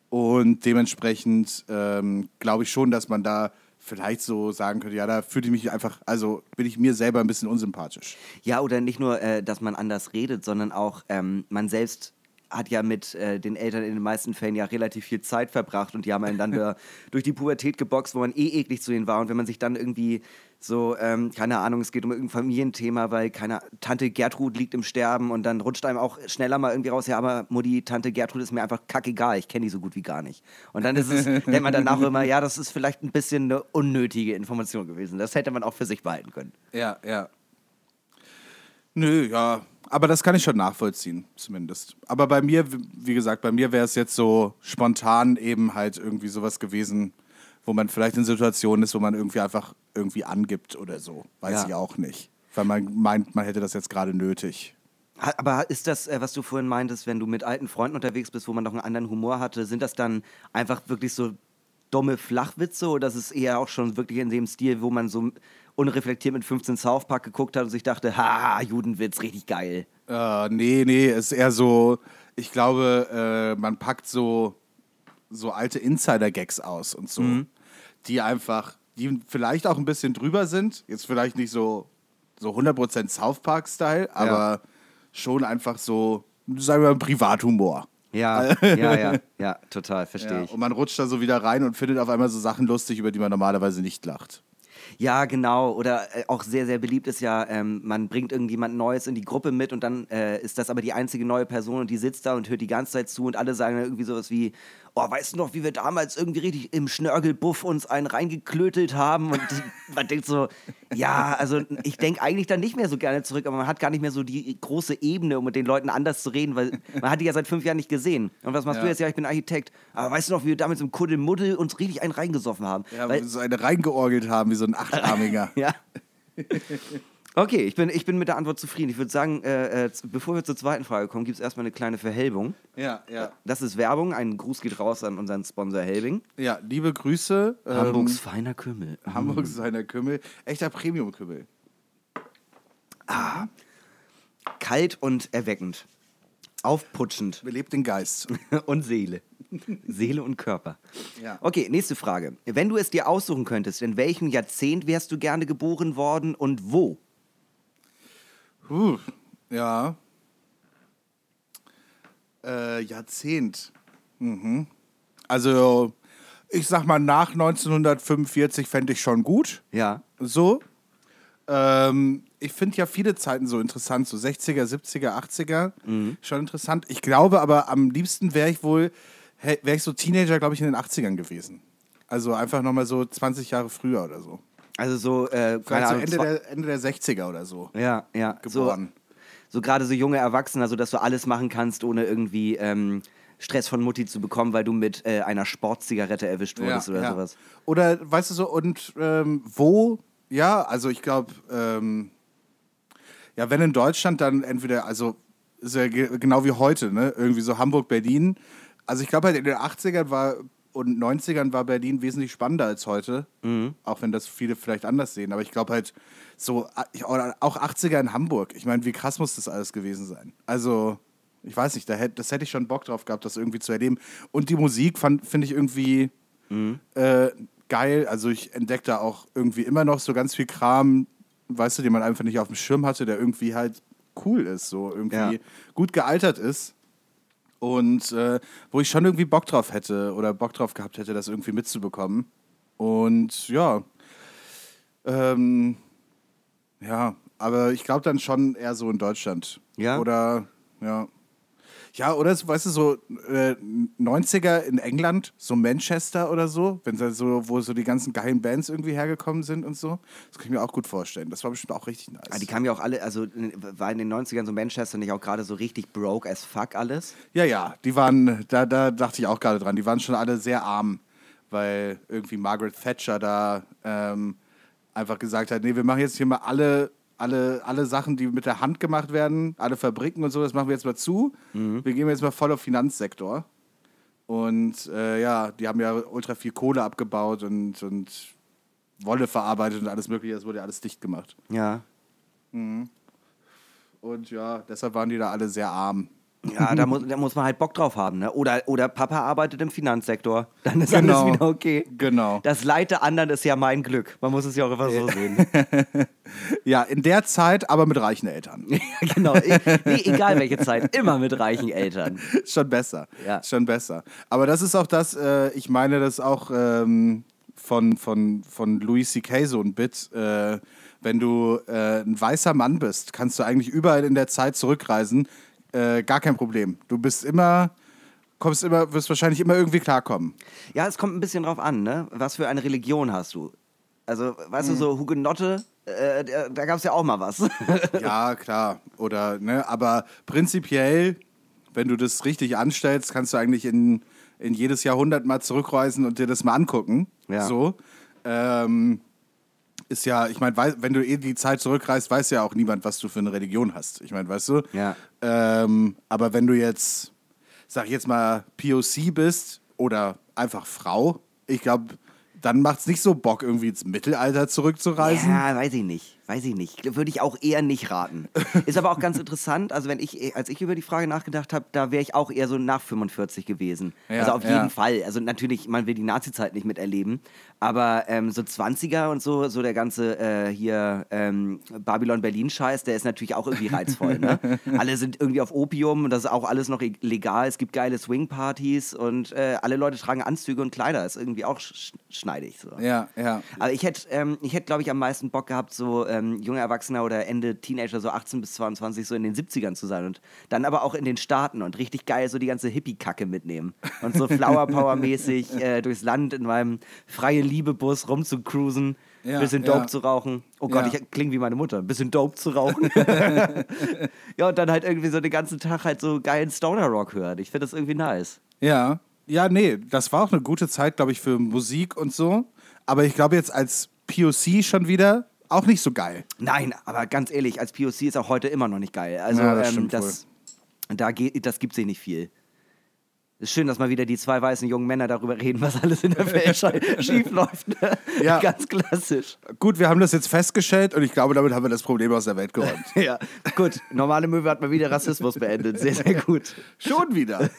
Und dementsprechend ähm, glaube ich schon, dass man da vielleicht so sagen könnte, ja, da fühle ich mich einfach, also bin ich mir selber ein bisschen unsympathisch. Ja, oder nicht nur, äh, dass man anders redet, sondern auch ähm, man selbst hat ja mit äh, den Eltern in den meisten Fällen ja relativ viel Zeit verbracht und die haben einen dann da [laughs] durch die Pubertät geboxt, wo man eh eklig zu denen war. Und wenn man sich dann irgendwie so, ähm, keine Ahnung, es geht um irgendein Familienthema, weil keine Tante Gertrud liegt im Sterben und dann rutscht einem auch schneller mal irgendwie raus, ja, aber Mutti, Tante Gertrud ist mir einfach kackegal, ich kenne die so gut wie gar nicht. Und dann ist es, [laughs] denkt man danach immer, ja, das ist vielleicht ein bisschen eine unnötige Information gewesen. Das hätte man auch für sich behalten können. Ja, ja. Nö, ja. Aber das kann ich schon nachvollziehen, zumindest. Aber bei mir, wie gesagt, bei mir wäre es jetzt so spontan eben halt irgendwie sowas gewesen, wo man vielleicht in Situationen ist, wo man irgendwie einfach irgendwie angibt oder so. Weiß Ja. ich auch nicht. Weil man meint, man hätte das jetzt gerade nötig. Aber ist das, äh, was du vorhin meintest, wenn du mit alten Freunden unterwegs bist, wo man noch einen anderen Humor hatte, sind das dann einfach wirklich so dumme Flachwitze oder ist es eher auch schon wirklich in dem Stil, wo man so unreflektiert mit 15 South Park geguckt hat und sich dachte, haha, Judenwitz, richtig geil. Äh, nee, nee, ist eher so, ich glaube, äh, man packt so, so alte Insider-Gags aus und so, die einfach, die vielleicht auch ein bisschen drüber sind, jetzt vielleicht nicht so, so 100% South Park-Style, aber schon einfach so, sagen wir mal, Privathumor. Ja, [laughs] ja, ja, ja, total, verstehe Ja, ich. und man rutscht da so wieder rein und findet auf einmal so Sachen lustig, über die man normalerweise nicht lacht. Ja, genau. Oder äh, auch sehr, sehr beliebt ist ja, ähm, man bringt irgendjemand Neues in die Gruppe mit und dann äh, ist das aber die einzige neue Person und die sitzt da und hört die ganze Zeit zu und alle sagen dann irgendwie sowas wie, oh, weißt du noch, wie wir damals irgendwie richtig im Schnörgelbuff uns einen reingeklötelt haben und [laughs] man denkt so, ja, also ich denke eigentlich dann nicht mehr so gerne zurück, aber man hat gar nicht mehr so die große Ebene, um mit den Leuten anders zu reden, weil man hat die ja seit fünf Jahren nicht gesehen. Und was machst Ja. du jetzt? Ja, ich bin Architekt. Aber weißt du noch, wie wir damals im Kuddelmuddel uns richtig einen reingesoffen haben? Ja, weil, wir so eine reingeorgelt haben, wie so ein [laughs] Achtarmiger. ja. [laughs] Okay, ich bin, ich bin mit der Antwort zufrieden. Ich würde sagen, äh, äh, bevor wir zur zweiten Frage kommen, gibt es erstmal eine kleine Verhelbung. ja, ja. Das ist Werbung. Ein Gruß geht raus an unseren Sponsor Helbing. Ja, liebe Grüße. ähm, Hamburgs feiner Kümmel. Hamburg seiner Kümmel. Echter Premium-Kümmel. Kalt und erweckend. Aufputschend. Belebt den Geist. [laughs] und Seele. Seele und Körper. Ja. Okay, nächste Frage. Wenn du es dir aussuchen könntest, in welchem Jahrzehnt wärst du gerne geboren worden und wo? Puh, ja. Äh, Jahrzehnt. Mhm. Also, ich sag mal, nach 1945 fände ich schon gut. Ja. So. Ähm, ich finde ja viele Zeiten so interessant, so 60er, 70er, 80er. Schon interessant. Ich glaube aber, am liebsten wäre ich wohl, wäre ich so Teenager, glaube ich, in den 80ern gewesen. Also einfach nochmal so 20 Jahre früher oder so. Also so, äh, keine Vielleicht so Ahnung, Ende der, Ende der 60er oder so. Ja, ja. Geboren. So, so gerade so junge Erwachsene, so dass du alles machen kannst, ohne irgendwie ähm, Stress von Mutti zu bekommen, weil du mit äh, einer Sportzigarette erwischt wurdest oder sowas. Oder weißt du so, und ähm, wo? Ja, also ich glaube, ähm, ja, wenn in Deutschland, dann entweder, also ist ja ge genau wie heute, ne? Irgendwie so Hamburg, Berlin. Also ich glaube halt in den 80ern war und 90ern war Berlin wesentlich spannender als heute. Auch wenn das viele vielleicht anders sehen. Aber ich glaube halt, so, auch 80er in Hamburg. Ich meine, wie krass muss das alles gewesen sein? Also, ich weiß nicht, da hätt, das hätte ich schon Bock drauf gehabt, das irgendwie zu erleben. Und die Musik finde ich irgendwie äh, geil. Also, ich entdecke da auch irgendwie immer noch so ganz viel Kram, weißt du, den man einfach nicht auf dem Schirm hatte, der irgendwie halt cool ist, so irgendwie Ja. gut gealtert ist. Und äh, wo ich schon irgendwie Bock drauf hätte oder Bock drauf gehabt hätte, das irgendwie mitzubekommen. Und ja, ähm, ja, aber ich glaube dann schon eher so in Deutschland. Ja? Oder, ja. Ja, oder so, weißt du, so äh, 90er in England, so Manchester oder so, wenn so, wo so die ganzen geilen Bands irgendwie hergekommen sind und so. Das kann ich mir auch gut vorstellen. Das war bestimmt auch richtig nice. Ah, die kamen ja auch alle, also war in den 90ern so Manchester nicht auch gerade so richtig broke as fuck alles? Ja, ja, die waren, da, da dachte ich auch gerade dran, die waren schon alle sehr arm, weil irgendwie Margaret Thatcher da ähm, einfach gesagt hat, nee, wir machen jetzt hier mal alle, alle, alle Sachen, die mit der Hand gemacht werden, alle Fabriken und so, das machen wir jetzt mal zu. Wir gehen jetzt mal voll auf Finanzsektor. Und äh, ja, die haben ja ultra viel Kohle abgebaut und, und Wolle verarbeitet und alles mögliche, das wurde ja alles dicht gemacht. Ja. Und ja, deshalb waren die da alle sehr arm. Ja, da [laughs] muss, da muss man halt Bock drauf haben, ne? Oder, oder Papa arbeitet im Finanzsektor. [laughs] Dann ist Genau. alles wieder okay. Genau. Das Leid der anderen ist ja mein Glück. Man muss es ja auch einfach so sehen. [laughs] Ja, in der Zeit, aber mit reichen Eltern. genau. Nee, egal welche Zeit. Immer mit reichen Eltern. schon besser. Ja. Schon besser. Aber das ist auch das, äh, ich meine das auch ähm, von, von, von Louis C.K. so ein Bit. Äh, wenn du äh, ein weißer Mann bist, kannst du eigentlich überall in der Zeit zurückreisen. Äh, gar kein Problem. Du bist immer, kommst immer, wirst wahrscheinlich immer irgendwie klarkommen. Ja, es kommt ein bisschen drauf an, ne? Was für eine Religion hast du? Also, weißt du, so Hugenotte, äh, da, da gab es ja auch mal was. [laughs] Ja, klar. Oder, ne, aber prinzipiell, wenn du das richtig anstellst, kannst du eigentlich in, in jedes Jahrhundert mal zurückreisen und dir das mal angucken. Ja. So. Ähm, ist ja, ich meine, wenn du eh die Zeit zurückreist, weiß ja auch niemand, was du für eine Religion hast. Ich meine, weißt du? Ja. Ähm, aber wenn du jetzt, sag ich jetzt mal, POC bist oder einfach Frau, ich glaube, dann macht es nicht so Bock, irgendwie ins Mittelalter zurückzureisen. Ja, weiß ich nicht. Weiß ich nicht. Würde ich auch eher nicht raten. [laughs] Ist aber auch ganz interessant. Also, wenn ich, als ich über die Frage nachgedacht habe, da wäre ich auch eher so nach 45 gewesen. Ja, also auf ja. jeden Fall. Also natürlich, man will die Nazi-Zeit nicht miterleben. Aber ähm, so 20er und so, so der ganze äh, hier ähm, Babylon-Berlin-Scheiß, der ist natürlich auch irgendwie reizvoll. ne? [laughs] Alle sind irgendwie auf Opium und das ist auch alles noch legal. Es gibt geile Swing-Partys und äh, alle Leute tragen Anzüge und Kleider. Ist irgendwie auch sch schneidig. So. Ja, ja. Aber ich hätte, ähm, ich hätte, glaube ich, am meisten Bock gehabt, so ähm, junger Erwachsener oder Ende Teenager, so 18 bis 22, so in den 70ern zu sein und dann aber auch in den Staaten und richtig geil so die ganze Hippie-Kacke mitnehmen und so Flower Power-mäßig [laughs] äh, durchs Land in meinem freie Liebe-Bus rumzucruisen, Ja, bisschen ja. Dope zu rauchen. Oh Gott, Ja. ich klinge wie meine Mutter, ein bisschen Dope zu rauchen. [laughs] [laughs] ja, und dann halt irgendwie so den ganzen Tag halt so geilen Stoner-Rock hören. Ich finde das irgendwie nice. Ja, ja, nee, das war auch eine gute Zeit, glaube ich, für Musik und so. Aber ich glaube jetzt als POC schon wieder auch nicht so geil. Nein, aber ganz ehrlich, als POC ist auch heute immer noch nicht geil. Also Ja, das ähm, das, da geht, das gibt sich nicht viel. Ist schön, dass mal wieder die zwei weißen jungen Männer darüber reden, was alles in der Welt schi- [laughs] schief läuft. Ne? Ja. [laughs] Ganz klassisch. Gut, wir haben das jetzt festgestellt und ich glaube, damit haben wir das Problem aus der Welt geräumt. [laughs] Ja, gut. Normale Möwe hat mal wieder Rassismus beendet. Sehr, sehr gut. schon wieder.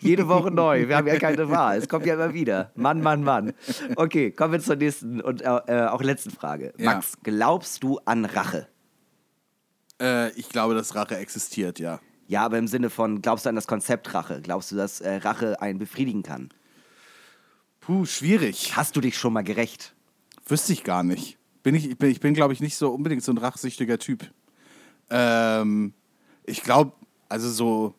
Jede Woche neu. Wir haben ja keine Wahl. Es kommt ja immer wieder. Mann, Mann, Mann. Okay, kommen wir zur nächsten und äh, äh, auch letzten Frage. Ja. Max, glaubst du an Rache? äh, ich glaube, dass Rache existiert, ja. Ja, aber im Sinne von, glaubst du an das Konzept Rache? Glaubst du, dass äh, Rache einen befriedigen kann? Puh, schwierig. Hast du dich schon mal gerecht? Wüsste ich gar nicht. Bin ich, ich bin, ich bin glaube ich, nicht so unbedingt so ein rachsüchtiger Typ. Ähm, ich glaube, also so,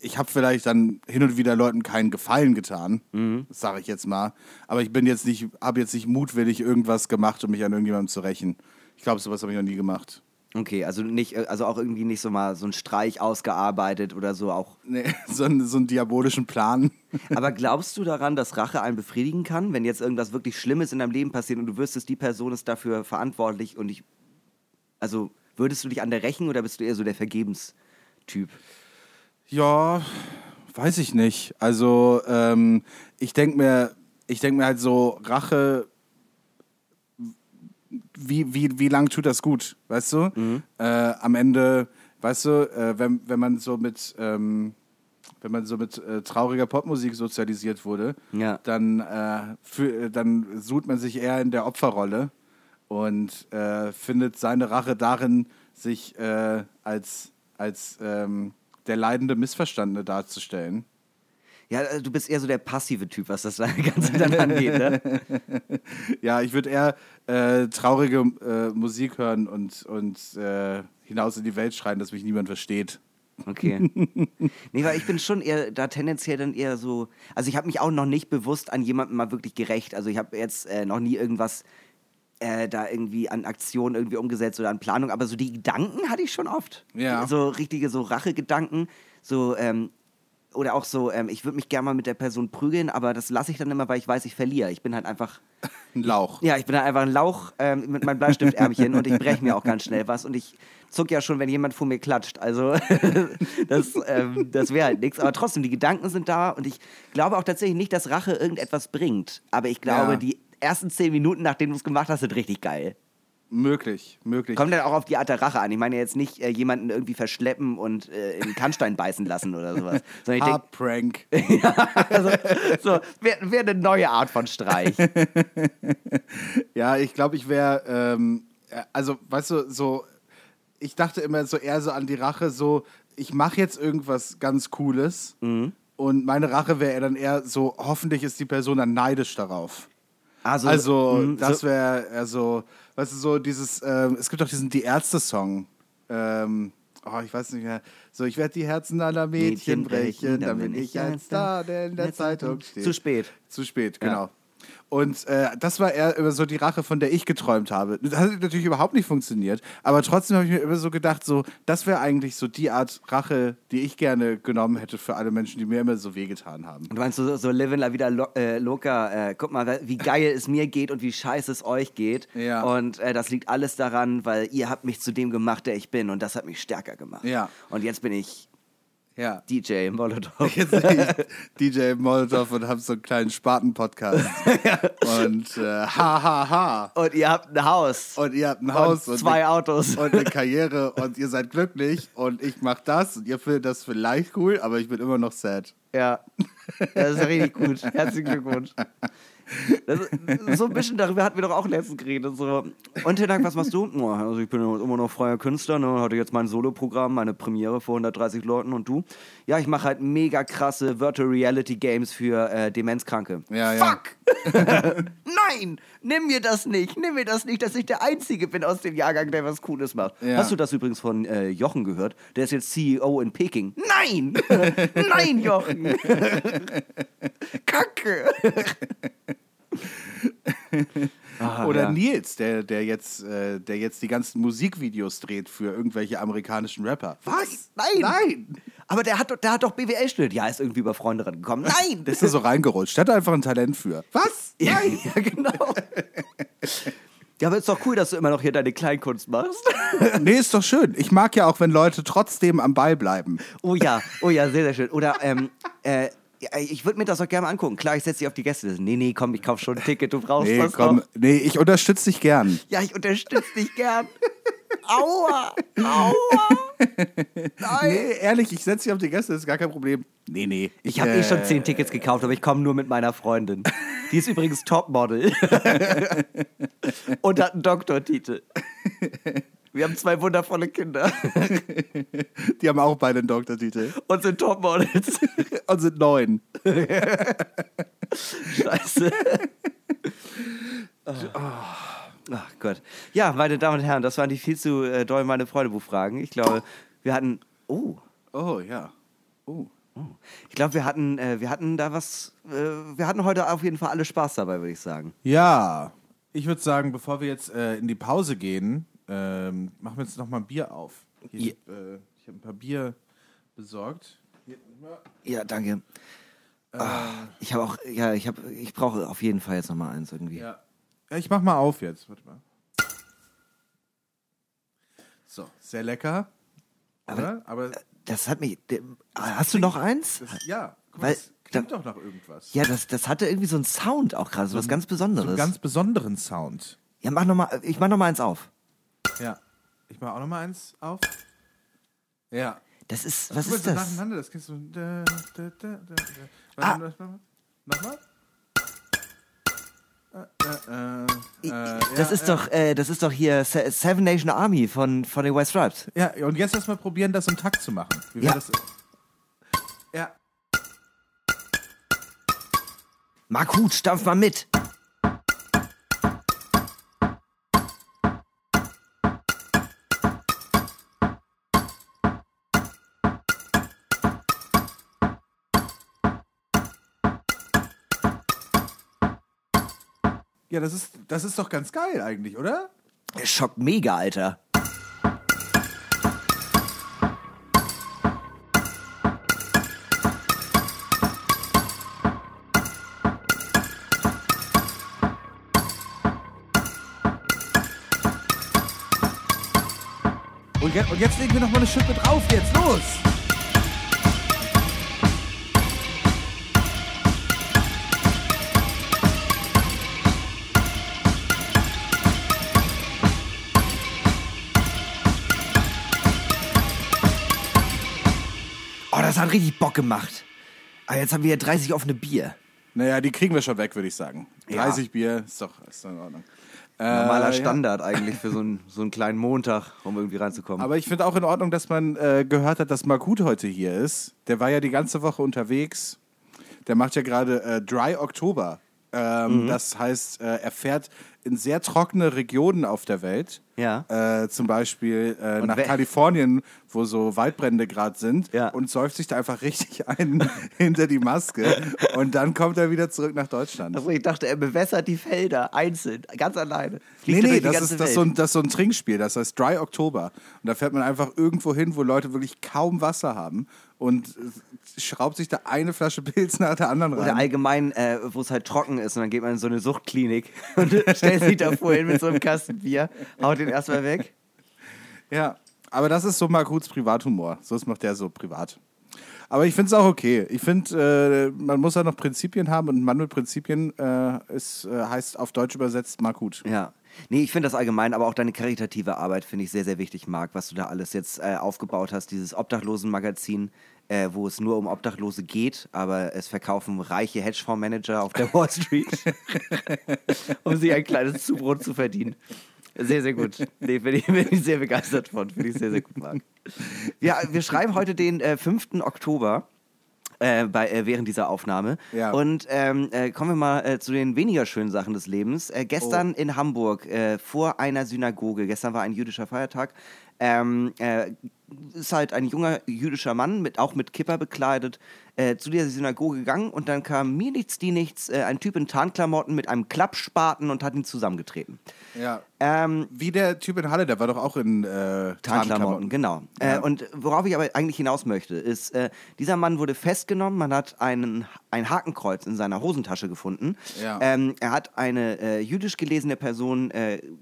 ich habe vielleicht dann hin und wieder Leuten keinen Gefallen getan, sage ich jetzt mal. Aber ich bin jetzt nicht, habe jetzt nicht mutwillig irgendwas gemacht, um mich an irgendjemandem zu rächen. Ich glaube, sowas habe ich noch nie gemacht. Okay, also nicht, äh, also auch irgendwie nicht so mal so ein Streich ausgearbeitet oder so auch. Nee, [laughs] so, einen, so einen diabolischen Plan. [laughs] Aber glaubst du daran, dass Rache einen befriedigen kann, wenn jetzt irgendwas wirklich Schlimmes in deinem Leben passiert und du wüsstest, die Person ist dafür verantwortlich und ich. Also, würdest du dich an der rächen oder bist du eher so der Vergebenstyp? Ja, weiß ich nicht. Also, ähm, ich denke mir, ich denke mir halt so, Rache, wie, wie, wie lang tut das gut, weißt du? Äh, am Ende, weißt du, äh, wenn, wenn man so mit, ähm, wenn man so mit äh, trauriger Popmusik sozialisiert wurde, Ja. dann, äh, für, dann sucht man sich eher in der Opferrolle und äh, findet seine Rache darin, sich äh, als, als ähm, der leidende Missverstandene darzustellen. Ja, also du bist eher so der passive Typ, was das [laughs] Ganze dann angeht, ne? [laughs] Ja, ich würde eher äh, traurige äh, Musik hören und, und äh, hinaus in die Welt schreien, dass mich niemand versteht. Okay. [laughs] Nee, weil ich bin schon eher da tendenziell dann eher so. Also ich habe mich auch noch nicht bewusst an jemanden mal wirklich gerecht. Also ich habe jetzt äh, noch nie irgendwas äh, da irgendwie an Aktionen irgendwie umgesetzt oder an Planung, aber so die Gedanken hatte ich schon oft. Ja. So richtige so Rachegedanken, so ähm, oder auch so, ähm, ich würde mich gerne mal mit der Person prügeln, aber das lasse ich dann immer, weil ich weiß, ich verliere. Ich bin halt einfach, [laughs] Ein Lauch. ja, ich bin halt einfach ein Lauch ähm, mit meinem Bleistiftärmchen und ich breche mir auch ganz schnell was und ich zuck ja schon, wenn jemand vor mir klatscht. Also [laughs] das, ähm, das wäre halt nichts. Aber trotzdem, die Gedanken sind da und ich glaube auch tatsächlich nicht, dass Rache irgendetwas bringt. Aber ich glaube, Ja. die ersten zehn Minuten, nachdem du es gemacht hast, sind richtig geil. Möglich, möglich. Kommt dann auch auf die Art der Rache an. Ich meine jetzt nicht äh, jemanden irgendwie verschleppen und äh, in den Kannstein beißen lassen oder sowas. [laughs] Sondern ich denke, Haarprank. [laughs] also, so, wäre wär eine neue Art von Streich. [laughs] Ja, ich glaube, ich wäre, ähm, äh, also, weißt du, so, ich dachte immer so eher so an die Rache, so, ich mache jetzt irgendwas ganz Cooles und meine Rache wäre dann eher so, hoffentlich ist die Person dann neidisch darauf. Also, Also, mh, das wäre, also, weißt du, so dieses, ähm, es gibt auch diesen Die Ärzte-Song. Ähm, oh, ich weiß nicht mehr. So, ich werde die Herzen aller Mädchen, Mädchen brechen, dann damit bin ich ein Star, der in der Zeitung steht. Zu spät. Zu spät, Ja. Und äh, das war eher immer so die Rache, von der ich geträumt habe. Das hat natürlich überhaupt nicht funktioniert, aber trotzdem habe ich mir immer so gedacht, so, das wäre eigentlich so die Art Rache, die ich gerne genommen hätte für alle Menschen, die mir immer so wehgetan haben. Du meinst so, so Livin La Vida lo äh, Loca, äh, guck mal, wie geil es mir geht und wie scheiße es euch geht. Ja. Und äh, das liegt alles daran, weil ihr habt mich zu dem gemacht, der ich bin und das hat mich stärker gemacht. Ja. Und jetzt bin ich Ja. DJ Molotov. [laughs] Jetzt [laughs] DJ Molotov und habe so einen kleinen Spaten-Podcast. [laughs] Und äh, ha, ha, ha. Und ihr habt ein Haus. Und ihr habt ein Haus und zwei eine, Autos. und eine Karriere und ihr seid glücklich und ich mache das und ihr findet das vielleicht cool, aber ich bin immer noch sad. Ja, das ist richtig gut. Herzlichen Glückwunsch. So ein bisschen darüber hatten wir doch auch letztens geredet. So. Und Hinak, was machst du? Oh, also ich bin immer noch freier Künstler, ne? hatte jetzt mein Soloprogramm, meine Premiere vor 130 Leuten und du? Ja, ich mache halt mega krasse Virtual Reality Games für äh, Demenzkranke. Ja, ja. Fuck! [laughs] Nein! Nimm mir das nicht! Nimm mir das nicht, dass ich der Einzige bin aus dem Jahrgang, der was Cooles macht. Ja. Hast du das übrigens von äh, Jochen gehört? Der ist jetzt CEO in Peking. Nein! [laughs] Nein, Jochen! [laughs] Kacke! [laughs] Oder ja. Nils, der, der, jetzt, äh, der jetzt die ganzen Musikvideos dreht für irgendwelche amerikanischen Rapper. Was? Nein! Nein! Aber der hat, doch- der hat doch BWL studiert. Ja, ist irgendwie über Freunde rangekommen. [laughs] Nein! Der ist da so reingerutscht. Der hat einfach ein Talent für. Was? [laughs] ja, ja, genau. Ja, aber ist doch cool, dass du immer noch hier deine Kleinkunst machst. Nee, ist doch schön. Ich mag ja auch, wenn Leute trotzdem am Ball bleiben. Oh ja, oh ja, sehr, sehr schön. Oder, ähm, äh, ja, ich würde mir das auch gerne mal angucken. Klar, ich setze dich auf die Gäste. Nee, nee, komm, ich kauf schon ein Ticket, du brauchst Nee, das komm. noch. Nee, ich unterstütze dich gern. [laughs] Ja, ich unterstütze dich gern. Aua, aua. [laughs] Nein. Nee, ehrlich, ich setze dich auf die Gäste, das ist gar kein Problem. Nee, nee. Ich habe eh schon zehn Tickets gekauft, aber ich komme nur mit meiner Freundin. Die ist übrigens Topmodel. [laughs] Und hat einen Doktortitel. Wir haben zwei wundervolle Kinder [laughs] Die haben auch beide einen Doktortitel. und sind Topmodels. [laughs] Und sind neun. Scheiße. Ach Gott. Ja, meine Damen und Herren, das waren die viel zu äh, doll meine Freudebuchfragen. Ich glaube, wir hatten. Oh. Oh, ja. Oh. Ich glaube, wir hatten, äh, wir hatten da was. Äh, wir hatten heute auf jeden Fall alle Spaß dabei, würde ich sagen. Ja, ich würde sagen, bevor wir jetzt äh, in die Pause gehen, ähm, machen wir jetzt noch mal ein Bier auf. Hier, äh, ich habe ein paar Bier besorgt. Hier. Ja, danke. Ah, ich habe auch, ja, ich habe, ich brauche auf jeden Fall jetzt noch mal eins irgendwie. ja. ja, ich mach mal auf jetzt. Warte mal. So, sehr lecker. Oder? Aber das hat mich. der- Hast du noch eins? Das, ja, guck Weil- mal, das klingt da- doch nach irgendwas. Ja, das, das hatte irgendwie so einen Sound auch gerade, so was ganz So Besonderes. einen ganz besonderen Sound. ja, mach noch mal, ich mach noch mal eins auf. Ja. Ich mache auch noch mal eins auf. Ja. Das ist, was mal, ist das? Nacheinander, das kennst du. Da. Ah. Nochmal? Nochmal? Äh, äh, äh, äh, Das ja, ist doch, äh, das ist doch hier Se- Seven Nation Army von, von den White Stripes. Ja, und jetzt erstmal probieren, das im Takt zu machen. Wie Ja. das? Ja. Mark Hut, stampf mal mit. Ja, das ist, das ist doch ganz geil eigentlich, oder? Schock mega, Alter. Und jetzt, und jetzt legen wir noch mal eine Schippe drauf. Jetzt los! Das hat richtig Bock gemacht. Aber jetzt haben wir hier 30 offene Bier. Naja, die kriegen wir schon weg, würde ich sagen. Ja. 30 Bier, ist doch, ist doch in Ordnung. Normaler Äh, ja. Standard eigentlich für so einen, so einen kleinen Montag, um irgendwie reinzukommen. Aber ich finde auch in Ordnung, dass man äh, gehört hat, dass Markut heute hier ist. Der war ja die ganze Woche unterwegs. Der macht ja gerade äh, Dry Oktober. Ähm, Mhm. Das heißt, äh, er fährt in sehr trockene Regionen auf der Welt. Ja. Äh, zum Beispiel äh, nach Kalifornien, wo so Waldbrände gerade sind. Ja. Und säuft sich da einfach richtig [laughs] ein hinter die Maske. Und dann kommt er wieder zurück nach Deutschland. Also ich dachte, er bewässert die Felder einzeln, ganz alleine. Nee, Fliegt nee, die das ist, das, so ein, das ist so ein Trinkspiel, das heißt Dry Oktober. Und da fährt man einfach irgendwo hin, wo Leute wirklich kaum Wasser haben und äh, schraubt sich da eine Flasche Pilz nach der anderen Oder rein. allgemein, äh, wo es halt trocken ist und dann geht man in so eine Suchtklinik [laughs] und stellt [laughs] sich davor hin mit so einem Kasten Bier, haut den erstmal weg. Ja, aber das ist so Markuts Privathumor. So macht der so privat. Aber ich finde es auch okay. Ich finde, äh, man muss ja noch Prinzipien haben und ein Mann mit Prinzipien äh, ist, äh, heißt auf Deutsch übersetzt Markut. Ja. Nee, ich finde das allgemein, aber auch deine karitative Arbeit finde ich sehr, sehr wichtig, Marc, was du da alles jetzt äh, aufgebaut hast. Dieses Obdachlosenmagazin, äh, wo es nur um Obdachlose geht, aber es verkaufen reiche Hedgefondsmanager auf der Wall Street, [laughs] um sich ein kleines Zubrot zu verdienen. Sehr, sehr gut. Nee, bin ich, bin ich sehr begeistert von. Finde ich sehr, sehr gut, Marc. Ja, wir schreiben heute den äh, 5. Oktober. Äh, bei, äh, während dieser Aufnahme. Ja. Und ähm, äh, kommen wir mal äh, zu den weniger schönen Sachen des Lebens. Äh, gestern in Hamburg äh, vor einer Synagoge, gestern war ein jüdischer Feiertag, ähm, äh, ist halt ein junger jüdischer Mann, mit, auch mit Kipper bekleidet, äh, zu dieser Synagoge gegangen und dann kam mir nichts, die nichts, äh, ein Typ in Tarnklamotten mit einem Klappspaten und hat ihn zusammengetreten. Ja. Ähm, Wie der Typ in Halle, der war doch auch in äh, Tarnklamotten, genau. Ja. Äh, und worauf ich aber eigentlich hinaus möchte, ist, äh, dieser Mann wurde festgenommen, man hat einen, ein Hakenkreuz in seiner Hosentasche gefunden. Ja. Ähm, er hat eine äh, jüdisch gelesene Person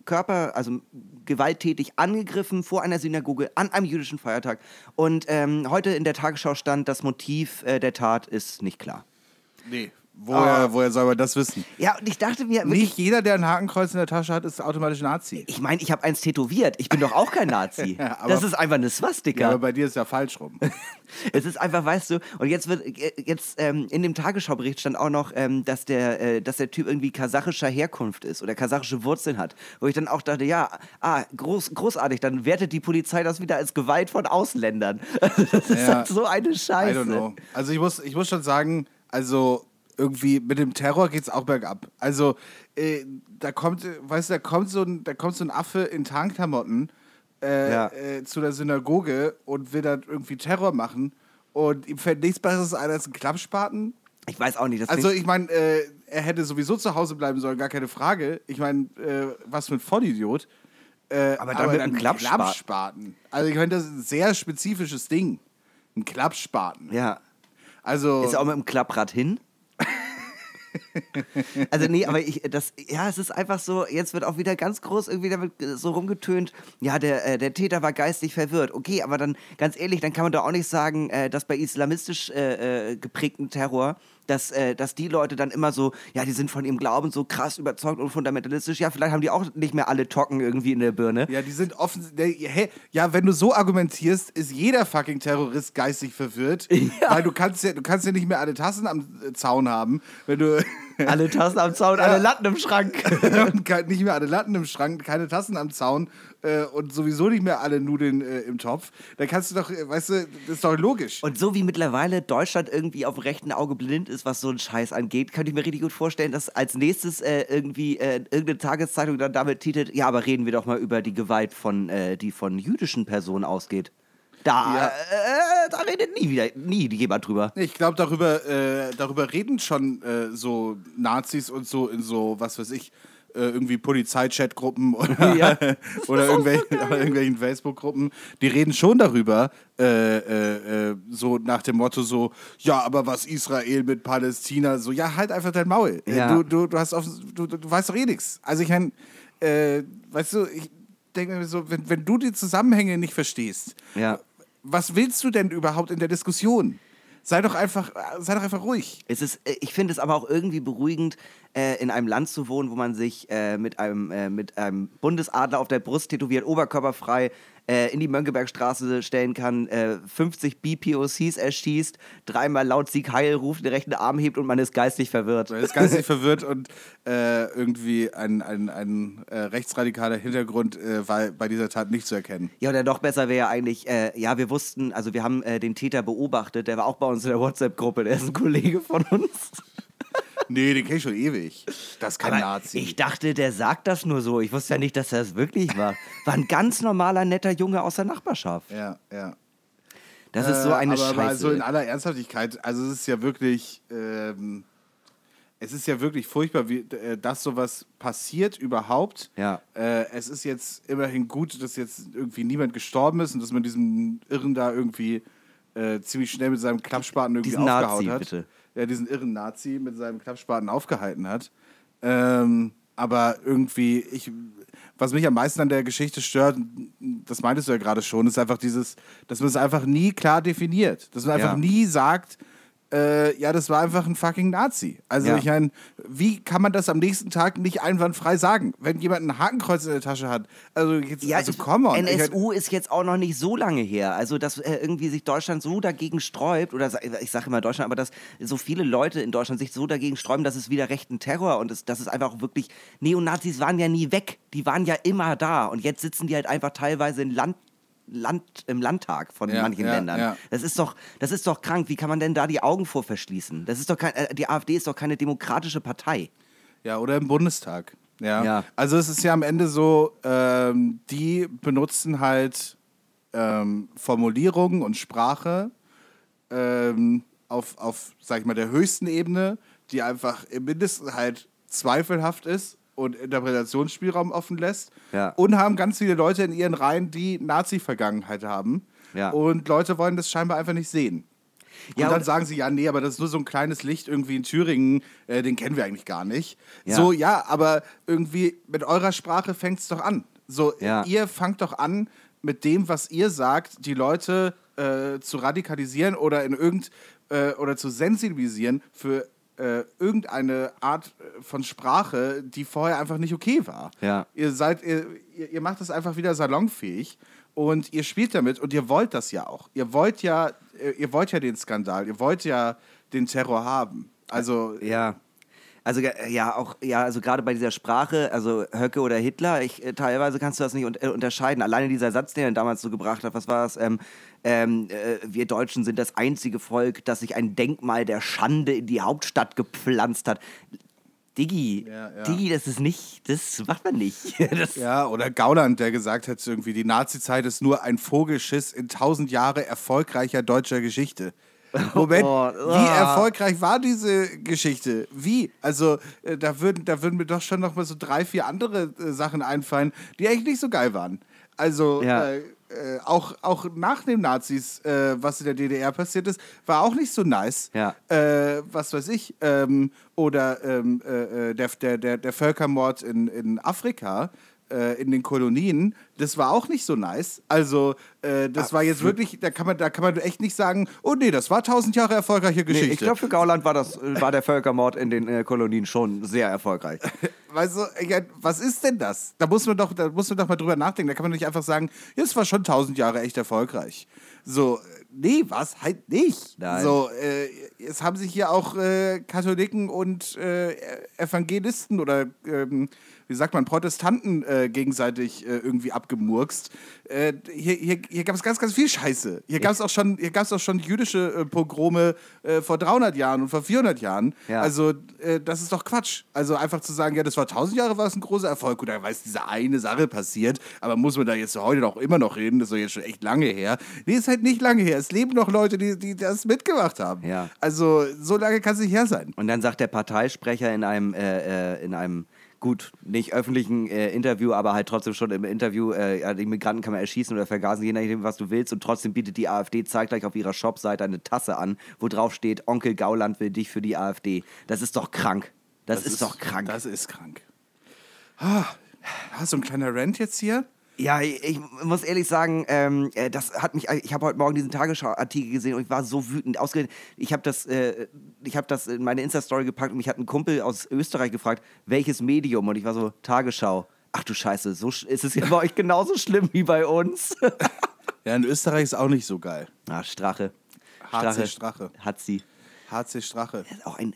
Körper, also gewalttätig angegriffen vor einer Synagoge an einem jüdischen Feiertag. Und ähm, heute in der Tagesschau stand, das Motiv äh, der Tat ist nicht klar. Nee. Woher, woher soll man das wissen? Ja, und ich dachte mir, wirklich, Nicht jeder, der ein Hakenkreuz in der Tasche hat, ist automatisch Nazi. ich meine, ich habe eins tätowiert. Ich bin doch auch kein Nazi. [laughs] Ja, aber- das ist einfach eine Swastika. Ja, aber bei dir ist ja falsch rum. [laughs] Es ist einfach, weißt du, und jetzt wird äh, jetzt ähm, in dem Tagesschaubericht stand auch noch, ähm, dass der, äh, dass der Typ irgendwie kasachischer Herkunft ist oder kasachische Wurzeln hat. Wo ich dann auch dachte, ja, ah, groß, großartig, dann wertet die Polizei das wieder als Gewalt von Ausländern. [laughs] Das ist Ja. halt so eine I Scheiße. Also ich muss, ich muss schon sagen, also irgendwie mit dem Terror geht's auch bergab. Also äh, da kommt, weißt du, da kommt so ein, da kommt so ein Affe in Tarnklamotten äh, Ja. äh, zu der Synagoge und will da irgendwie Terror machen und ihm fällt nichts Besseres ein als ein Klappspaten. Ich weiß auch nicht, das Also ich meine, äh, er hätte sowieso zu Hause bleiben sollen, gar keine Frage. Ich meine, äh, was für ein Vollidiot. Äh, Aber dann mit einem ein Klappspaten. Klappspaten. Also ich meine, das ist ein sehr spezifisches Ding. Ein Klappspaten. ja. Also Ist er auch mit dem Klapprad hin? Also nee, aber ich, das, ja, es ist einfach so, jetzt wird auch wieder ganz groß irgendwie damit so rumgetönt, ja, der, äh, der Täter war geistig verwirrt. Okay, aber dann, ganz ehrlich, dann kann man doch auch nicht sagen, äh, dass bei islamistisch äh, äh, geprägten Terror, dass, äh, dass die Leute dann immer so, ja, die sind von ihrem Glauben so krass überzeugt und fundamentalistisch. Ja, vielleicht haben die auch nicht mehr alle Tocken irgendwie in der Birne. Ja, die sind offen. Hä? Ja, wenn du so argumentierst, ist jeder fucking Terrorist geistig verwirrt. [laughs] Weil du kannst ja, du kannst ja nicht mehr alle Tassen am äh, Zaun haben, wenn du. [laughs] Alle Tassen am Zaun, alle Latten im Schrank. [laughs] nicht mehr alle Latten im Schrank, keine Tassen am Zaun äh, und sowieso nicht mehr alle Nudeln äh, im Topf. Dann kannst du doch, äh, weißt du, das ist doch logisch. Und so wie mittlerweile Deutschland irgendwie auf dem rechten Auge blind ist, was so einen Scheiß angeht, könnte ich mir richtig gut vorstellen, dass als nächstes äh, irgendwie äh, irgendeine Tageszeitung dann damit titelt, ja, aber reden wir doch mal über die Gewalt von, äh, die von jüdischen Personen ausgeht. Da, Ja. äh, da redet nie wieder, nie jemand drüber. Ich glaube, darüber, äh, darüber reden schon äh, so Nazis und so in so, was weiß ich, irgendwie Polizeichatgruppen oder, [laughs] Ja. [laughs] oder, irgendwelchen, [laughs] oder irgendwelchen Facebook-Gruppen. Die reden schon darüber, äh, äh, äh, so nach dem Motto so, ja, aber was Israel mit Palästina, so, ja, halt einfach dein Maul. Äh, Ja. Du, du, du, hast auf, du, du weißt doch eh nichts. Also ich meine, äh, weißt du, ich denke mir so, wenn, wenn du die Zusammenhänge nicht verstehst, Ja. was willst du denn überhaupt in der Diskussion? Sei doch einfach, sei doch einfach ruhig. Es ist, äh, ich finde es aber auch irgendwie beruhigend, äh, in einem Land zu wohnen, wo man sich äh, mit, einem, äh, mit einem Bundesadler auf der Brust tätowiert, oberkörperfrei, äh, in die Mönckebergstraße stellen kann, äh, 50 BPOCs erschießt, dreimal laut Sieg Heil ruft, den rechten Arm hebt und man ist geistig verwirrt. Man ist geistig [laughs] verwirrt und äh, irgendwie ein, ein, ein äh, rechtsradikaler Hintergrund äh, war bei dieser Tat nicht zu erkennen. Ja, oder noch besser wäre eigentlich, äh, ja, wir wussten, also wir haben den Täter beobachtet, der war auch bei uns in der WhatsApp-Gruppe, der ist ein Kollege von uns. Nee, den kenn ich schon ewig. Das ist kein Aber Nazi. Ich dachte, der sagt das nur so. Ich wusste ja nicht, dass er es wirklich war. War ein ganz normaler, netter Junge aus der Nachbarschaft. ja, ja. Das ist so eine Äh, aber Scheiße. so in aller Ernsthaftigkeit, also es ist ja wirklich, ähm, es ist ja wirklich furchtbar, wie, äh, dass sowas passiert überhaupt. Ja. Äh, es ist jetzt immerhin gut, dass jetzt irgendwie niemand gestorben ist und dass man diesen Irren da irgendwie äh, ziemlich schnell mit seinem Klappspaten irgendwie Diesen Nazi, aufgehauen hat. bitte. Ja, diesen irren Nazi mit seinem Klappspaten aufgehalten hat. Ähm, aber irgendwie, ich, was mich am meisten an der Geschichte stört, das meintest du ja gerade schon, ist einfach dieses, dass man es einfach nie klar definiert. Dass man einfach Ja. nie sagt, äh, ja, das war einfach ein fucking Nazi. Also Ja. ich meine, wie kann man das am nächsten Tag nicht einwandfrei sagen, wenn jemand ein Hakenkreuz in der Tasche hat? Also jetzt, ja, also come on. Ich NSU ist jetzt auch noch nicht so lange her. Also, dass äh, irgendwie sich Deutschland so dagegen sträubt, oder ich sage immer Deutschland, aber dass so viele Leute in Deutschland sich so dagegen sträuben, dass es wieder rechten Terror und es, dass es einfach auch wirklich. Neonazis waren ja nie weg. Die waren ja immer da. Und jetzt sitzen die halt einfach teilweise in Land. Land, im Landtag von Ja, manchen ja, Ländern. ja. Das ist doch, das ist doch krank. Wie kann man denn da die Augen vor verschließen? Das ist doch kein, äh, die AfD ist doch keine demokratische Partei. Ja, oder im Bundestag. Ja. Ja. Also es ist ja am Ende so, ähm, die benutzen halt ähm, Formulierungen und Sprache ähm, auf, auf, sag ich mal, der höchsten Ebene, die einfach im Mindesten halt zweifelhaft ist und Interpretationsspielraum offen lässt. Ja. Und haben ganz viele Leute in ihren Reihen, die Nazi-Vergangenheit haben. Ja. Und Leute wollen das scheinbar einfach nicht sehen. Und Ja, dann und- sagen sie, ja, nee, aber das ist nur so ein kleines Licht irgendwie in Thüringen, äh, den kennen wir eigentlich gar nicht. Ja. So, ja, aber irgendwie mit eurer Sprache fängt es doch an. So, Ja. ihr fangt doch an, mit dem, was ihr sagt, die Leute äh, zu radikalisieren oder in irgend äh, oder zu sensibilisieren für äh, irgendeine Art äh, von Sprache, die vorher einfach nicht okay war. Ja. Ihr seid, ihr, ihr macht das einfach wieder salonfähig und ihr spielt damit und ihr wollt das ja auch. Ihr wollt ja, äh, ihr wollt ja den Skandal, ihr wollt ja den Terror haben. Also Ja. Also ja, auch ja, also gerade bei dieser Sprache, also Höcke oder Hitler, ich, äh, teilweise kannst du das nicht un äh, unterscheiden. Alleine dieser Satz, den er damals so gebracht hat, was war das? Ähm, ähm, äh, wir Deutschen sind das einzige Volk, das sich ein Denkmal der Schande in die Hauptstadt gepflanzt hat. Diggi, Ja, ja. Diggi, das ist nicht, das macht man nicht. [laughs] Das, Ja, oder Gauland, der gesagt hat, irgendwie, die Nazi-Zeit ist nur ein Vogelschiss in tausend Jahre erfolgreicher deutscher Geschichte. Moment, Oh, wie ah. erfolgreich war diese Geschichte? Wie? Also, äh, da würden, da würden mir doch schon noch mal so drei, vier andere äh, Sachen einfallen, die eigentlich nicht so geil waren. Also, Ja. äh, äh, auch, auch nach den Nazis, äh, was in der DDR passiert ist, war auch nicht so nice. Ja. Äh, was weiß ich. Ähm, oder ähm, äh, äh, der, der, der, der Völkermord in, in Afrika. Äh, In den Kolonien, das war auch nicht so nice. Also, äh, das war jetzt wirklich, da kann, man, da kann man echt nicht sagen, oh nee, das war tausend Jahre erfolgreiche Nee, Geschichte. ich glaube, für Gauland war, das, äh, war der Völkermord in den äh, Kolonien schon sehr erfolgreich. [laughs] Weißt du, ja, was ist denn das? Da muss man doch, da muss man doch mal drüber nachdenken. Da kann man nicht einfach sagen, ja, es war schon tausend Jahre echt erfolgreich. So, äh, nee, was? Halt nicht. Nein. So, äh, es haben sich hier auch äh, Katholiken und Evangelisten oder ähm, wie sagt man, Protestanten äh, gegenseitig äh, irgendwie abgemurkst. Äh, hier hier, hier gab es ganz, ganz viel Scheiße. Hier gab es auch schon, hier gab's auch schon jüdische äh, Pogrome äh, vor 300 Jahren und vor 400 Jahren. Ja. Also, äh, das ist doch Quatsch. Also einfach zu sagen, ja, das war 1000 Jahre, war es ein großer Erfolg. Gut, da weiß diese eine Sache passiert, aber muss man da jetzt heute noch immer noch reden? Das ist doch jetzt schon echt lange her. Nee, ist halt nicht lange her. Es leben noch Leute, die, die das mitgemacht haben. Ja. Also, so lange kann es nicht her sein. Und dann sagt der Parteisprecher in einem, in einem gut, nicht öffentlichen äh, Interview, aber halt trotzdem schon im Interview, äh, die Migranten kann man erschießen oder vergasen, je nachdem, was du willst. Und trotzdem bietet die AfD zeitgleich auf ihrer Shopseite eine Tasse an, wo drauf steht, Onkel Gauland will dich für die AfD. Das ist doch krank. Das, ist, doch krank. Das ist krank. Ah, so ein kleiner Rant jetzt hier. Ja, ich, ich muss ehrlich sagen, ähm, äh, das hat mich. Ich habe heute Morgen diesen Tagesschau-Artikel gesehen und ich war so wütend. Ausgerechnet, ich habe das, äh, ich habe das in meine Insta-Story gepackt und mich hat ein Kumpel aus Österreich gefragt, welches Medium? Und ich war so Tagesschau. Ach du Scheiße, so ist es ja bei euch genauso schlimm wie bei uns. [laughs] Ja, in Österreich ist auch nicht so geil. Ah, Strache. HC Strache. Hat sie. HC Strache. Er ist auch ein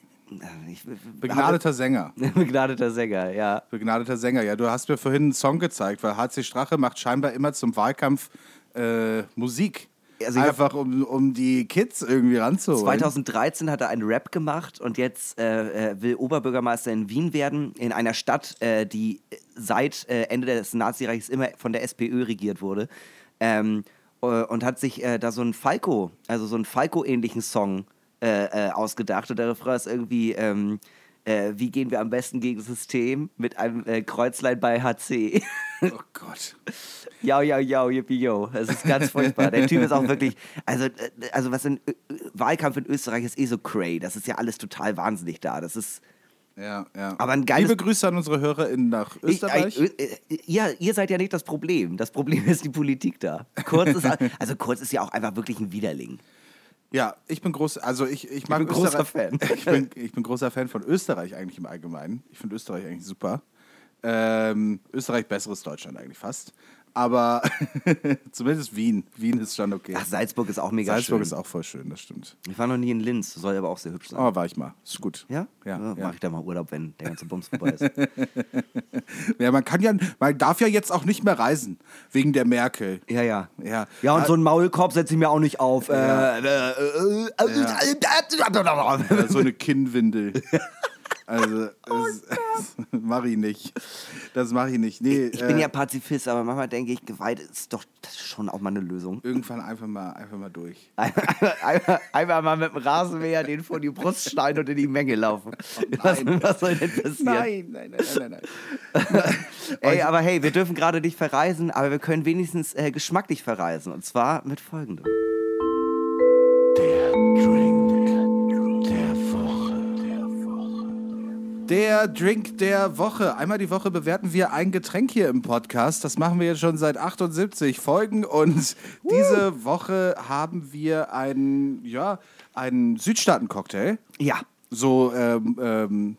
ich, Begnadeter Sänger. [laughs] begnadeter Sänger, ja. Begnadeter Sänger. Ja, du hast mir vorhin einen Song gezeigt, weil HC Strache macht scheinbar immer zum Wahlkampf äh, Musik. Also Einfach um, um die Kids irgendwie ranzuholen. 2013 hat er einen Rap gemacht und jetzt äh, äh, will Oberbürgermeister in Wien werden, in einer Stadt, äh, die seit äh, Ende des Nazireichs immer von der SPÖ regiert wurde. Ähm, äh, und hat sich da so einen Falco, also so einen Falco-ähnlichen Song äh, äh, ausgedacht. Und der Refrain ist irgendwie, ähm, äh, wie gehen wir am besten gegen das System? Mit einem äh, Kreuzlein bei HC. Oh Gott. Jau, jau, jau, yippie, yo. Es ist ganz furchtbar. Der Typ ist auch wirklich, also, äh, also was in Wahlkampf in Österreich ist eh so cray. Das ist ja alles total wahnsinnig da. Das ist, Ja, ja. Aber ein geiles- Liebe Grüße an unsere HörerInnen nach Österreich. Ich, äh, äh, ihr, ihr seid ja nicht das Problem. Das Problem [laughs] ist die Politik da. Kurz ist, also Kurz ist ja auch einfach wirklich ein Widerling. Ja, ich bin groß, also ich, ich mag bin großer Fan. [laughs] Ich bin, [laughs] ich bin großer Fan von Österreich eigentlich im Allgemeinen. Ich finde Österreich eigentlich super. Ähm, Österreich besseres Deutschland eigentlich fast. Aber zumindest Wien. Wien ist schon okay. Ach, Salzburg ist auch mega Salzburg schön. ist auch voll schön, das stimmt. ich war noch nie in Linz, soll aber auch sehr hübsch sein. Oh, war ich mal. Ist gut. Ja? Ja, Mach ja. ich da mal Urlaub, wenn der ganze Bums vorbei ist. Ja, man kann ja, man darf ja jetzt auch nicht mehr reisen wegen der Merkel. Ja, ja. Ja. Ja, und Ah, so einen Maulkorb setze ich mir auch nicht auf. Ja. Äh, äh, äh, äh, Ja, so eine Kinnwindel. Also, Oh das [laughs] mache ich nicht. Das mache ich nicht. Nee, Ich bin äh, ja Pazifist, aber manchmal denke ich, Gewalt ist doch das ist schon auch mal eine Lösung. irgendwann einfach mal, einfach mal durch. [laughs] Einmal, einmal, einmal mal mit dem Rasenmäher den vor die Brust schneiden und in die Menge laufen. was, was soll denn passieren? Nein, nein, nein, nein, nein. [laughs] Ey, aber hey, wir dürfen gerade nicht verreisen, aber wir können wenigstens äh, geschmacklich verreisen. Und zwar mit folgendem. Der Drink der Woche. Einmal die Woche bewerten wir ein Getränk hier im Podcast. Das machen wir jetzt schon seit 78 Folgen und diese Woche haben wir einen, ja, einen Südstaaten-Cocktail. Ja. So ähm, ähm,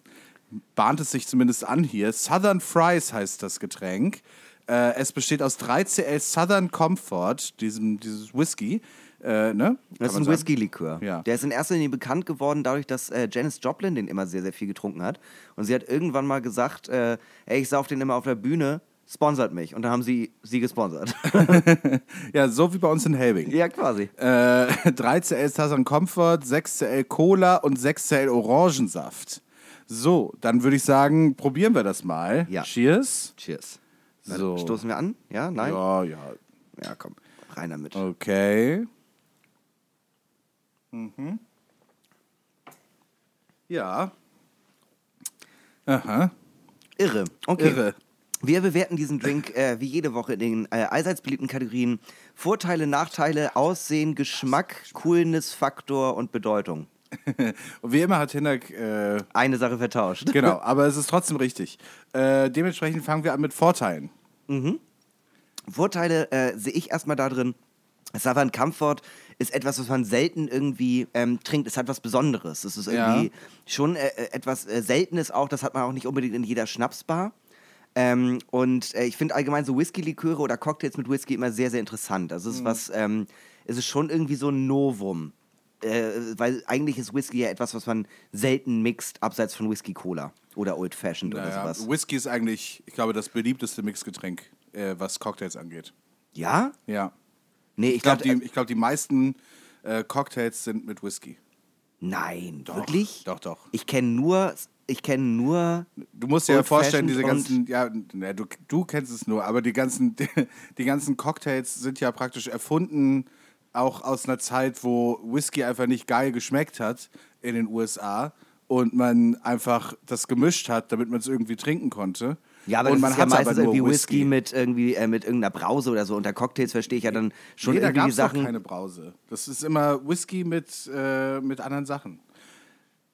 bahnt es sich zumindest an hier. Southern Fries heißt das Getränk. Äh, es besteht aus 3CL Southern Comfort, diesem, dieses Whisky. Äh, ne? Das ist ein. Whisky-Likör. Ja. Der ist in erster Linie bekannt geworden dadurch, dass äh, Janis Joplin den immer sehr, sehr viel getrunken hat. Und sie hat irgendwann mal gesagt, äh, ey, ich sauf den immer auf der Bühne, sponsert mich. Und dann haben sie sie gesponsert. [laughs] [laughs] Ja, so wie bei uns in Helbing. ja, quasi. Äh, [laughs] 3CL Southern Comfort, 6CL Cola und 6CL Orangensaft. So, dann würde ich sagen, probieren wir das mal. Ja. Cheers. Cheers. So. Stoßen wir an? Ja, nein? Ja, ja. Ja, komm, rein damit. Okay. Mhm. Ja. Aha. Irre. Okay. Irre. Wir bewerten diesen Drink äh, wie jede Woche in den äh, allseits beliebten Kategorien Vorteile, Nachteile, Aussehen, Geschmack, Coolness, Faktor und Bedeutung. Und [laughs] wie immer hat Hinak, äh, Eine Sache vertauscht. [laughs] genau, aber es ist trotzdem richtig. Äh, dementsprechend fangen wir an mit Vorteilen. Vorteile äh, sehe ich erstmal da drin. Savant Comfort ist etwas, was man selten irgendwie ähm, trinkt. Es hat was Besonderes. Es ist irgendwie Ja. schon äh, äh, etwas äh, Seltenes auch. Das hat man auch nicht unbedingt in jeder Schnapsbar. Ähm, und äh, ich finde allgemein so Whisky-Liköre oder Cocktails mit Whisky immer sehr, sehr interessant. Also es ist was, ähm, es ist schon irgendwie so ein Novum. Äh, weil eigentlich ist Whisky ja etwas, was man selten mixt, abseits von Whisky-Cola oder Old Fashioned oder Naja, sowas. Whisky ist eigentlich, ich glaube, das beliebteste Mixgetränk, äh, was Cocktails angeht. Ja? Ja. Nee, ich, glaube, glaub, die, ich glaub, die meisten äh, Cocktails sind mit Whisky. Nein, Doch, wirklich? doch, doch. Ich kenne nur, ich kenne nur. Du musst dir ja vorstellen, diese ganzen, ja, ne, du, du kennst es nur, aber die ganzen, [laughs] die ganzen Cocktails sind ja praktisch erfunden, auch aus einer Zeit, wo Whisky einfach nicht geil geschmeckt hat in den USA und man einfach das gemischt hat, damit man es irgendwie trinken konnte. Ja, aber und das man ist ja aber meistens irgendwie Whisky, mit irgendwie äh, mit irgendeiner Brause oder so. Unter Cocktails verstehe ich ja dann schon nee, da irgendwie gab die Sachen. keine Brause. Das ist immer Whisky mit, äh, mit anderen Sachen.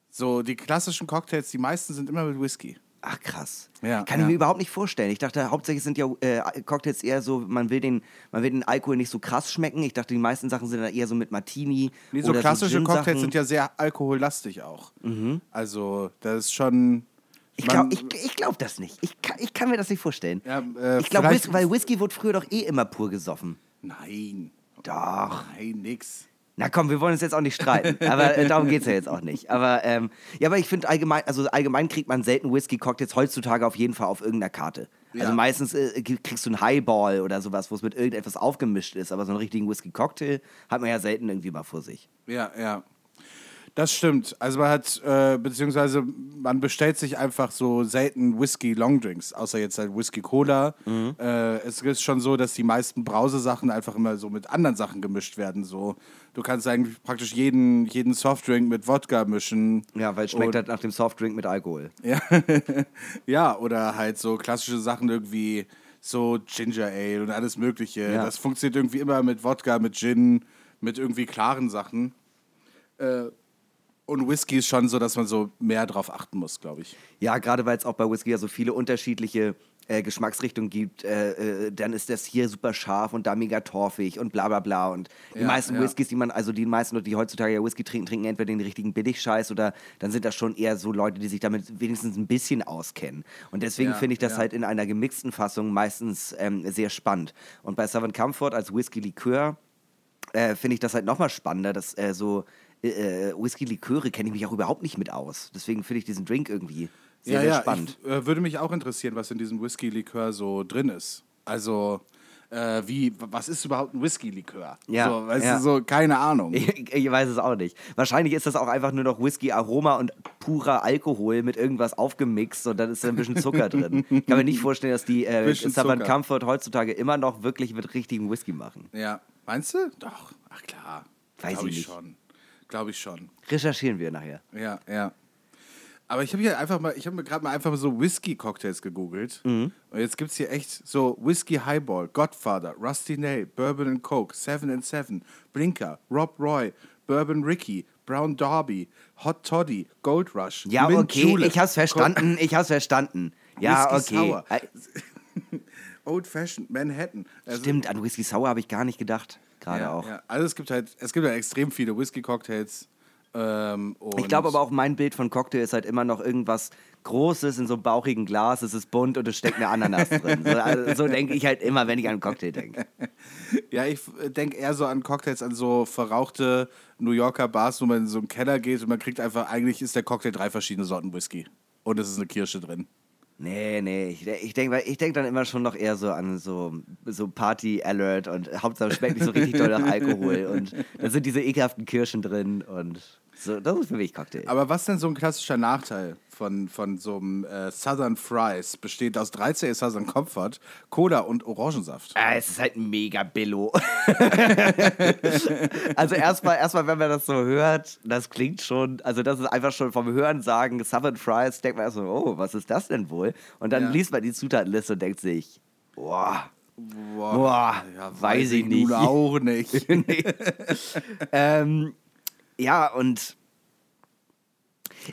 So, die klassischen Cocktails, die meisten sind immer mit Whisky. Ach krass. Ja, Kann ja. ich mir überhaupt nicht vorstellen. Ich dachte, hauptsächlich sind ja äh, Cocktails eher so, man will, den, man will den Alkohol nicht so krass schmecken. Ich dachte, die meisten Sachen sind dann eher so mit Martini. Nee, so oder klassische Gin-Sachen. Cocktails sind ja sehr alkohollastig auch. Also, das ist schon. Ich glaube ich, ich glaub das nicht. Ich kann, ich kann mir das nicht vorstellen. Ja, äh, ich glaube, weil Whisky wurde früher doch eh immer pur gesoffen. Nein. Doch. Nein, nix. Na komm, wir wollen uns jetzt auch nicht streiten. Aber äh, darum geht es ja jetzt auch nicht. Aber ähm, ja, aber ich finde allgemein, also allgemein kriegt man selten Whisky-Cocktails heutzutage auf jeden Fall auf irgendeiner Karte. Also Ja. meistens äh, kriegst du einen Highball oder sowas, wo es mit irgendetwas aufgemischt ist. Aber so einen richtigen Whisky-Cocktail hat man ja selten irgendwie mal vor sich. Ja, ja. Das stimmt. Also man hat, äh, beziehungsweise man bestellt sich einfach so selten Whisky-Longdrinks, außer jetzt halt Whisky-Cola. Mhm. Äh, es ist schon so, dass die meisten Brausesachen einfach immer so mit anderen Sachen gemischt werden. So, du kannst eigentlich praktisch jeden, jeden Softdrink mit Wodka mischen. Ja, weil es schmeckt halt nach dem Softdrink mit Alkohol. Ja. [laughs] ja, oder halt so klassische Sachen irgendwie so Ginger Ale und alles Mögliche. Ja. Das funktioniert irgendwie immer mit Wodka, mit Gin, mit irgendwie klaren Sachen. Äh, und Whisky ist schon so, dass man so mehr drauf achten muss, glaube ich. Ja, gerade weil es auch bei Whisky ja so viele unterschiedliche äh, Geschmacksrichtungen gibt, äh, äh, dann ist das hier super scharf und da mega torfig und bla bla bla. Und die Ja, meisten ja. Whiskys, die man, also die meisten Leute, die heutzutage ja Whisky trinken, trinken entweder den richtigen Billigscheiß oder dann sind das schon eher so Leute, die sich damit wenigstens ein bisschen auskennen. Und deswegen Ja, finde ich das halt in einer gemixten Fassung meistens ähm, sehr spannend. Und bei Savant Comfort als Whisky-Likör äh, finde ich das halt nochmal spannender, dass äh, so äh, Whisky-Liköre kenne ich mich auch überhaupt nicht mit aus. Deswegen finde ich diesen Drink irgendwie sehr, sehr spannend. Ich, äh, würde mich auch interessieren, was in diesem Whisky-Likör so drin ist. Also, äh, wie, was ist überhaupt ein Whisky-Likör? Ja, So, weißt ja. du, so, keine Ahnung. Ich, [laughs] ich weiß es auch nicht. Wahrscheinlich ist das auch einfach nur noch Whisky-Aroma und purer Alkohol mit irgendwas aufgemixt und dann ist da ein bisschen Zucker [laughs] drin. Ich kann mir nicht vorstellen, dass die äh, Zucker. Comfort heutzutage immer noch wirklich mit richtigem Whisky machen. Ja, meinst du? Doch, ach klar. Weiß ich ich nicht. schon. Glaube ich schon. Recherchieren wir nachher. Ja, ja. Aber ich habe hier einfach mal, ich habe mir gerade mal einfach mal so Whisky-Cocktails gegoogelt. Und jetzt gibt es hier echt so Whisky Highball, Godfather, Rusty Nail, Bourbon and Coke, Seven and Seven, Blinker, Rob Roy, Bourbon Ricky, Brown Derby, Hot Toddy, Gold Rush. Ja, Mint okay, Julep, ich hab's verstanden, ich hab's verstanden. Ja, Whisky okay. Sour. [laughs] Old Fashioned, Manhattan. Also, Stimmt, an Whisky Sour habe ich gar nicht gedacht. Gerade ja, auch. Ja. Also es gibt halt, es gibt halt extrem viele Whisky-Cocktails. Ähm, Ich glaube aber auch, mein Bild von Cocktail ist halt immer noch irgendwas Großes in so einem bauchigen Glas, es ist bunt und es steckt eine Ananas drin. So, also, so denke ich halt immer, wenn ich an Cocktail denke. [laughs] Ja, ich denke eher so an Cocktails, an so verrauchte New Yorker Bars, wo man in so einen Keller geht und man kriegt einfach, eigentlich ist der Cocktail drei verschiedene Sorten Whisky. Und es ist eine Kirsche drin. Nee, nee, ich, ich denke ich denk dann immer schon noch eher so an so, so Party-Alert und Hauptsache schmeckt nicht so richtig doll nach Alkohol. Und da sind diese ekelhaften Kirschen drin und So, das ist für mich Cocktail. Aber was denn so ein klassischer Nachteil von, von so einem äh, Southern Fries? Besteht aus 13 Southern Comfort, Cola und Orangensaft. Ah, es ist halt ein mega Billo. [laughs] also erstmal, erstmal, wenn man das so hört, das klingt schon, also das ist einfach schon vom Hören sagen, Southern Fries, denkt man erst so, oh, was ist das denn wohl? Und dann Ja. liest man die Zutatenliste und denkt sich, boah, Boah, boah, weiß ich nicht. Nun auch nicht. [laughs] nee. ähm, ja, und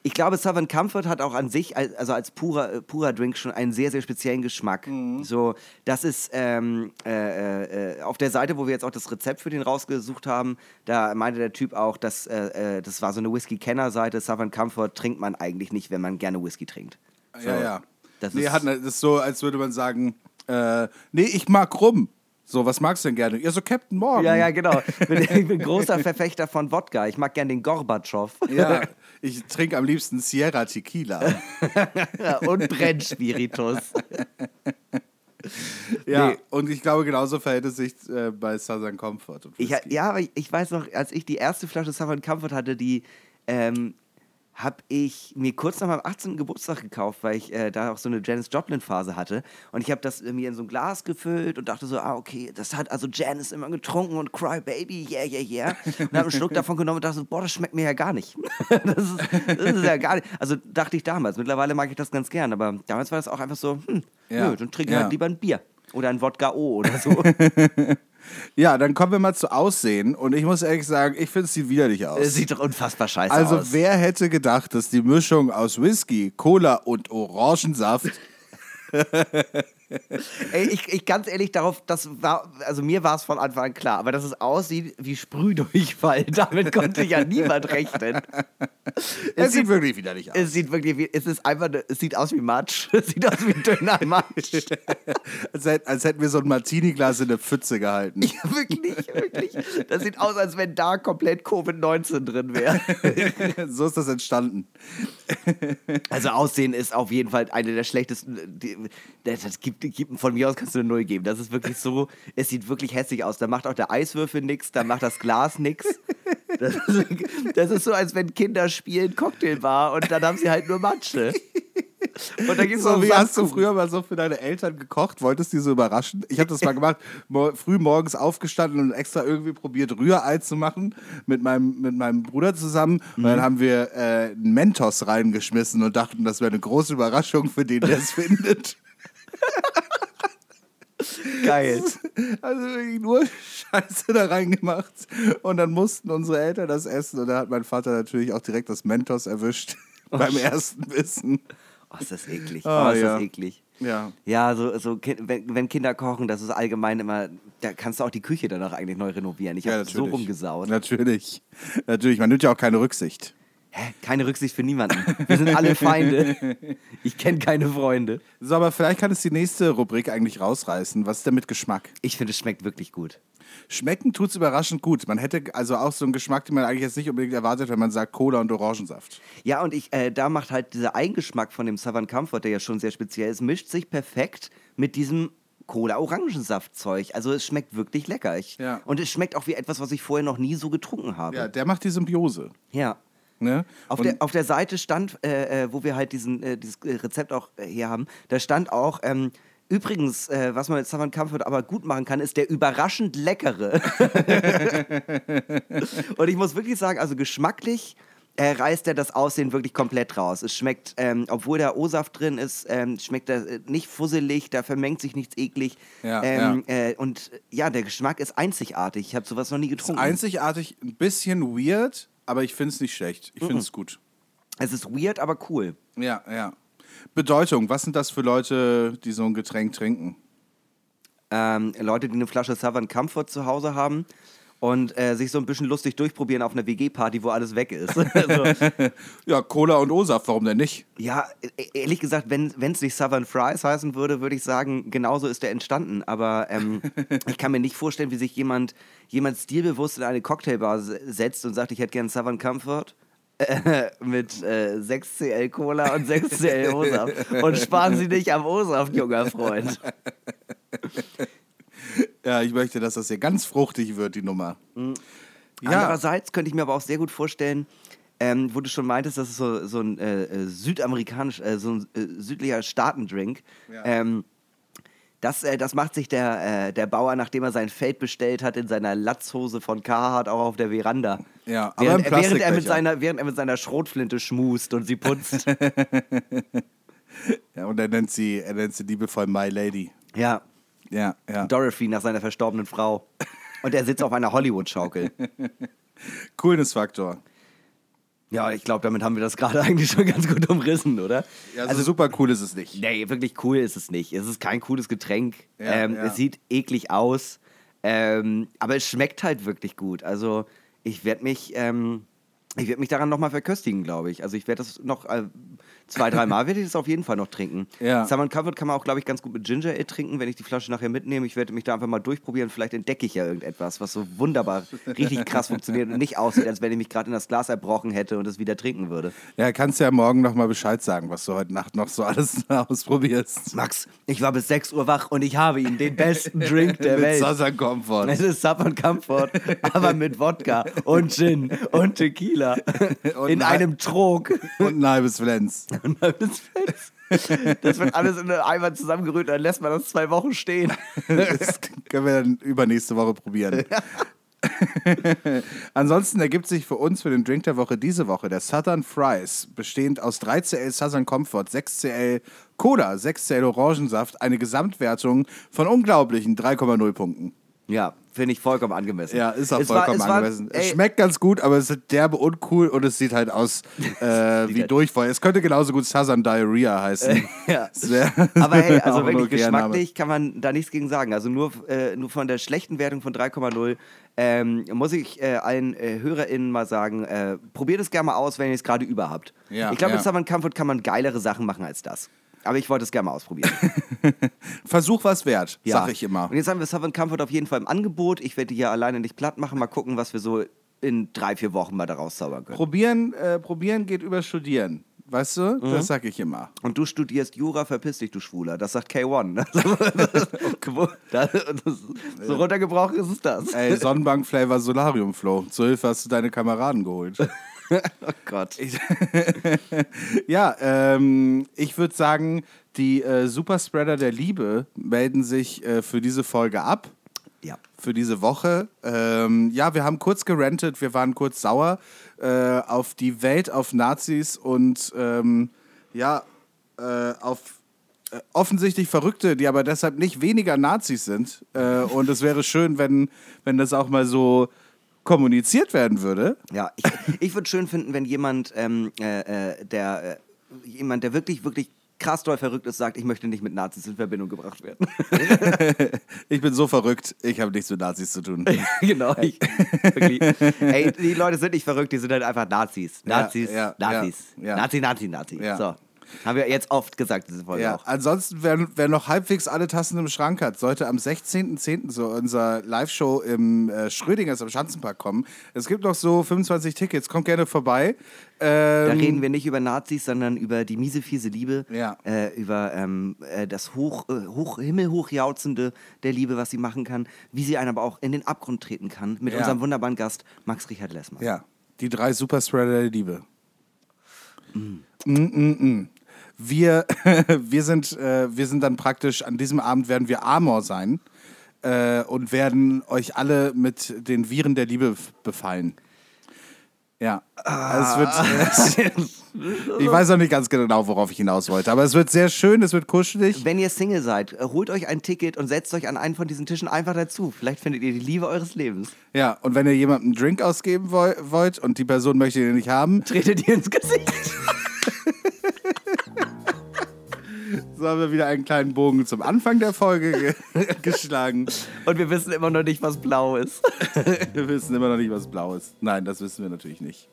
ich glaube, Southern Comfort hat auch an sich, al- also als purer, äh, purer Drink, schon einen sehr, sehr speziellen Geschmack. So, das ist ähm, äh, äh, auf der Seite, wo wir jetzt auch das Rezept für den rausgesucht haben, da meinte der Typ auch, dass äh, äh, das war so eine Whisky-Kenner-Seite. Southern Comfort trinkt man eigentlich nicht, wenn man gerne Whisky trinkt. So, ja, ja. Das nee, ist, hat, ne- das ist so, als würde man sagen, äh, nee, ich mag rum. So, was magst du denn gerne? Ja, so Captain Morgan. ja, ja, genau. Ich bin, ich bin großer Verfechter von Wodka. Ich mag gern den Gorbatschow. Ja, ich trinke am liebsten Sierra Tequila. [laughs] Und Brennspiritus. [laughs] Ja, Nee. und ich glaube, genauso verhält es sich äh, bei Southern Comfort. Und Ich, ja, aber ich, ich weiß noch, als ich die erste Flasche Southern Comfort hatte, die ähm, habe ich mir kurz nach meinem 18. Geburtstag gekauft, weil ich äh, da auch so eine Janis Joplin-Phase hatte. Und ich habe das mir in so ein Glas gefüllt und dachte so, ah, okay, das hat also Janis immer getrunken und Cry Baby, yeah, yeah, yeah. Und habe einen Schluck davon genommen und dachte so, boah, das schmeckt mir ja gar nicht. [laughs] das, ist, das ist ja gar nicht. Also dachte ich damals. Mittlerweile mag ich das ganz gern, aber damals war das auch einfach so, hm, Ja. nö, dann trinke ich Ja. halt lieber ein Bier. Oder ein Wodka O oder so. [laughs] Ja, dann kommen wir mal zu Aussehen. Und ich muss ehrlich sagen, ich finde es sieht widerlich aus. Es sieht doch unfassbar scheiße also, aus. wer hätte gedacht, dass die Mischung aus Whisky, Cola und Orangensaft. [laughs] Ey, ich, ich ganz ehrlich darauf, das war, also mir war es von Anfang an klar, aber dass es aussieht wie Sprühdurchfall, [laughs] damit konnte ja niemand rechnen. Es sieht wirklich widerlich aus. Es sieht wirklich wie, es ist einfach, es sieht aus wie Matsch. [laughs] Es sieht aus wie dünner Matsch. [laughs] Als, als hätten wir so ein Martini-Glas in eine Pfütze gehalten. Ja, wirklich, wirklich. Das sieht aus, als wenn da komplett Covid-19 drin wäre. so ist das entstanden. Also Aussehen ist auf jeden Fall eine der schlechtesten. Das gibt, von mir aus kannst du eine Null geben. Das ist wirklich so, es sieht wirklich hässlich aus. Da macht auch der Eiswürfel nix, da macht das Glas nix. Das ist, das ist so, als wenn Kinder spielen Cocktailbar und dann haben sie halt nur Matsche. Und da gibt's So, wie hast du früher mal so für deine Eltern gekocht? Wolltest du die so überraschen? Ich habe das mal gemacht, mo früh morgens aufgestanden und extra irgendwie probiert, Rührei zu machen mit meinem, mit meinem Bruder zusammen. Und Mhm. dann haben wir äh, einen Mentos reingeschmissen und dachten, das wäre eine große Überraschung für den, der es [laughs] findet. [laughs] Geil. Also wirklich nur Scheiße da reingemacht. Und dann mussten unsere Eltern das essen. Und da hat mein Vater natürlich auch direkt das Mentos erwischt [laughs] beim ersten Bissen. Oh, ist das eklig. Ah, oh, ist ja. das eklig. Ja. Ja, so, so wenn, Kinder kochen, das ist allgemein immer, da kannst du auch die Küche danach eigentlich neu renovieren. Ich Ja, habe so natürlich. rumgesaut. Natürlich. Natürlich. Man nimmt ja auch keine Rücksicht. Hä? Keine Rücksicht für niemanden. Wir sind alle Feinde. Ich kenne keine Freunde. So, aber vielleicht kann es die nächste Rubrik eigentlich rausreißen. Was ist denn mit Geschmack? Ich finde, es schmeckt wirklich gut. Schmecken tut es überraschend gut. Man hätte also auch so einen Geschmack, den man eigentlich jetzt nicht unbedingt erwartet, wenn man sagt Cola und Orangensaft. Ja, und ich, äh, da macht halt dieser Eigengeschmack von dem Southern Comfort, der ja schon sehr speziell ist, mischt sich perfekt mit diesem Cola-Orangensaft-Zeug. Also es schmeckt wirklich lecker. Ich, Ja. Und es schmeckt auch wie etwas, was ich vorher noch nie so getrunken habe. Ja, der macht die Symbiose. ja. Ne? Auf der, auf der Seite stand, äh, äh, wo wir halt diesen, äh, dieses äh, Rezept auch äh, hier haben, da stand auch, ähm, übrigens, äh, was man mit Southern Comfort aber gut machen kann, ist der überraschend leckere. [laughs] Und ich muss wirklich sagen, also geschmacklich äh, reißt er das Aussehen wirklich komplett raus. Es schmeckt, ähm, obwohl da O-Saft drin ist, ähm, schmeckt er nicht fusselig, da vermengt sich nichts eklig. Ja, ähm, Äh, und ja, der Geschmack ist einzigartig. Ich habe sowas noch nie getrunken. Einzigartig, ein bisschen weird, aber ich finde es nicht schlecht. Ich finde es gut. es ist weird, aber cool. Ja, ja. Bedeutung, was sind das für Leute, die so ein Getränk trinken? ähm, Leute, die eine Flasche Southern Comfort zu Hause haben und äh, sich so ein bisschen lustig durchprobieren auf einer WG-Party, wo alles weg ist. [laughs] also, [laughs] Ja, Cola und O-Saft, warum denn nicht? ja, e- ehrlich gesagt, wenn es nicht Southern Fries heißen würde, würde ich sagen, genauso ist der entstanden. Aber ähm, [laughs] ich kann mir nicht vorstellen, wie sich jemand, jemand stilbewusst in eine Cocktailbar se- setzt und sagt, ich hätte gern Southern Comfort. äh, mit äh, 6cl Cola und 6cl O-Saft. Und sparen Sie nicht am O-Saft, junger Freund. [laughs] Ja, ich möchte, dass das hier ganz fruchtig wird, die Nummer. Ja, Andererseits könnte ich mir aber auch sehr gut vorstellen, ähm, wo du schon meintest, das ist so, so ein äh, äh, südamerikanisch, äh, so ein äh, südlicher Staatendrink. Ähm, das, äh, das macht sich der, äh, der Bauer, nachdem er sein Feld bestellt hat, in seiner Latzhose von Carhartt auch auf der Veranda. Ja, aber während, im während, er mit seiner, während er mit seiner Schrotflinte schmust und sie putzt. [laughs] Ja, und er nennt sie, er nennt sie liebevoll My Lady. ja, Ja, ja. Dorothy nach seiner verstorbenen Frau. Und er sitzt auf einer Hollywood-Schaukel. [laughs] Coolness-Faktor. Ja, ich glaube, damit haben wir das gerade [laughs] eigentlich schon ganz gut umrissen, oder? Ja, also super cool ist es nicht. Nee, wirklich cool ist es nicht. Es ist kein cooles Getränk. Ja, ähm, ja. Es sieht eklig aus. Ähm, aber es schmeckt halt wirklich gut. Also ich werde mich, ähm, ich werde mich daran nochmal verköstigen, glaube ich. Also ich werde das noch äh, zwei, dreimal werde ich das auf jeden Fall noch trinken. Ja. Salmon Covered kann man auch, glaube ich, ganz gut mit Ginger Ale trinken, wenn ich die Flasche nachher mitnehme. Ich werde mich da einfach mal durchprobieren. Vielleicht entdecke ich ja irgendetwas, was so wunderbar, richtig krass funktioniert und nicht aussieht, als wenn ich mich gerade in das Glas erbrochen hätte und es wieder trinken würde. Ja, kannst ja morgen noch mal Bescheid sagen, was du heute Nacht noch so alles [laughs] ausprobierst. Max, ich war bis 6 Uhr wach und ich habe ihn, den besten [laughs] Drink der Mit Welt. Southern Comfort. Es ist und Comfort, aber mit Wodka und Gin und Tequila [laughs] Und in einem Trog. Und ein halbes Flens. Und dann ist fest. Das wird alles in einem Eimer zusammengerührt, dann lässt man das zwei Wochen stehen. Das können wir dann übernächste Woche probieren. [laughs] Ansonsten ergibt sich für uns für den Drink der Woche diese Woche der Southern Fries, bestehend aus 3cl Southern Comfort, 6cl Cola, 6cl Orangensaft, eine Gesamtwertung von unglaublichen 3,0 Punkten. Ja, finde ich vollkommen angemessen. Ja, ist auch Es war- vollkommen es war- angemessen. es ey, schmeckt ganz gut, aber es ist derbe uncool und es sieht halt aus [laughs] äh, wie halt- Durchfall. Es könnte genauso gut Southern Diarrhea heißen. [laughs] Ja. Wär- Aber hey, also [laughs] wirklich geschmacklich kann man da nichts gegen sagen. Also nur, äh, nur von der schlechten Wertung von 3,0 ähm, muss ich äh, allen äh, HörerInnen mal sagen, äh, probiert es gerne mal aus, wenn ihr es gerade über habt. Ja, ich glaube, ja. mit Southern Comfort kann man geilere Sachen machen als das. Aber ich wollte es gerne mal ausprobieren. [laughs] Versuch was wert, Ja. sag ich immer. Und jetzt haben wir Southern Comfort auf jeden Fall im Angebot. Ich werde die hier alleine nicht platt machen. Mal gucken, was wir so in drei, vier Wochen mal daraus zaubern können. Probieren, äh, probieren geht über Studieren. Weißt du? Mhm. Das sag ich immer. Und du studierst Jura, verpiss dich, du Schwuler. Das sagt K1. Also, [laughs] das, das, so runtergebrochen ist es das. Ey, Sonnenbank Flavor Solarium Flow. Zur Hilfe hast du deine Kameraden geholt. [laughs] [laughs] Oh Gott. [laughs] ja, ähm, ich würde sagen, die äh, Superspreader der Liebe melden sich äh, für diese Folge ab. Ja. für diese Woche. Ähm, ja, wir haben kurz gerentet, wir waren kurz sauer äh, auf die Welt, auf Nazis und ähm, ja, äh, auf äh, offensichtlich Verrückte, die aber deshalb nicht weniger Nazis sind. Äh, und es wäre schön, wenn, wenn das auch mal so kommuniziert werden würde. Ja, ich, ich würde schön finden, wenn jemand, ähm, äh, äh, der, äh, jemand, der wirklich, wirklich krass doll verrückt ist, sagt, ich möchte nicht mit Nazis in Verbindung gebracht werden. [laughs] Ich bin so verrückt, ich habe nichts mit Nazis zu tun. [laughs] genau. Ich. [laughs] Ey, die Leute sind nicht verrückt, die sind halt einfach Nazis. Ja, Nazis, ja, Nazis. ja, ja. Nazi, Nazi, Nazi. Ja. So. Haben wir jetzt oft gesagt, diese Folge Ja, auch. ansonsten, wer, wer noch halbwegs alle Tassen im Schrank hat, sollte am 16.10. zu unserer Live-Show im äh, Schrödingers am Schanzenpark kommen. Es gibt noch so 25 Tickets, kommt gerne vorbei. Ähm, Da reden wir nicht über Nazis, sondern über die miese, fiese Liebe. Ja. Äh, über ähm, äh, das hoch, äh, hoch, himmelhochjauchzende der Liebe, was sie machen kann. Wie sie einen aber auch in den Abgrund treten kann. Mit Ja. unserem wunderbaren Gast Max Richard Lessmann. Ja, die drei Superspreader der Liebe. Mm, mm, mm. Wir, [laughs] wir, sind, äh, wir sind dann praktisch, an diesem Abend werden wir Amor sein äh, und werden euch alle mit den Viren der Liebe befallen. Ja, es wird. [laughs] ich weiß auch nicht ganz genau, worauf ich hinaus wollte, aber es wird sehr schön, es wird kuschelig. Wenn ihr Single seid, holt euch ein Ticket und setzt euch an einen von diesen Tischen einfach dazu. Vielleicht findet ihr die Liebe eures Lebens. Ja, und wenn ihr jemandem einen Drink ausgeben woll- wollt und die Person möchte den nicht haben, Tretet ihr ins Gesicht. [laughs] so haben wir wieder einen kleinen Bogen zum Anfang der Folge ge [laughs] geschlagen. Und wir wissen immer noch nicht, was blau ist. [laughs] Wir wissen immer noch nicht, was blau ist. Nein, das wissen wir natürlich nicht.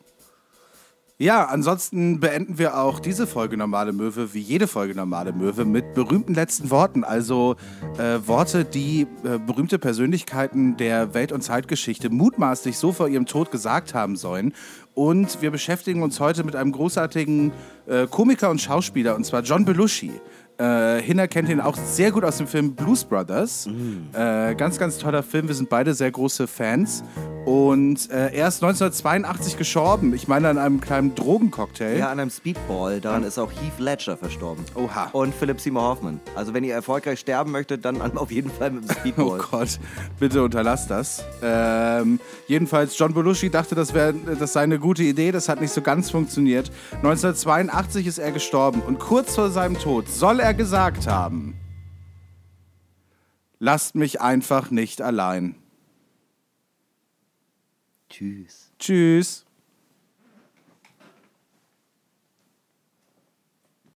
Ja, ansonsten beenden wir auch diese Folge Normale Möwe, wie jede Folge Normale Möwe, mit berühmten letzten Worten. Also äh, Worte, die äh, berühmte Persönlichkeiten der Welt- und Zeitgeschichte mutmaßlich so vor ihrem Tod gesagt haben sollen. Und wir beschäftigen uns heute mit einem großartigen äh, Komiker und Schauspieler, und zwar John Belushi. Äh, Hinner kennt ihn auch sehr gut aus dem Film Blues Brothers. Äh, ganz, ganz toller Film. Wir sind beide sehr große Fans. Und äh, er ist 1982 gestorben. Ich meine an einem kleinen Drogencocktail. Ja, an einem Speedball. Daran ist auch Heath Ledger verstorben. Oha. Und Philip Seymour Hoffman. Also wenn ihr erfolgreich sterben möchtet, dann [laughs] auf jeden Fall mit dem [laughs] Oh Speedball. Gott, bitte unterlasst das. Ähm, jedenfalls, John Belushi dachte, das, wär, das sei eine gute Idee. Das hat nicht so ganz funktioniert. 1982 ist er gestorben und kurz vor seinem Tod soll er gesagt haben: Lasst mich einfach nicht allein. Tschüss. Tschüss.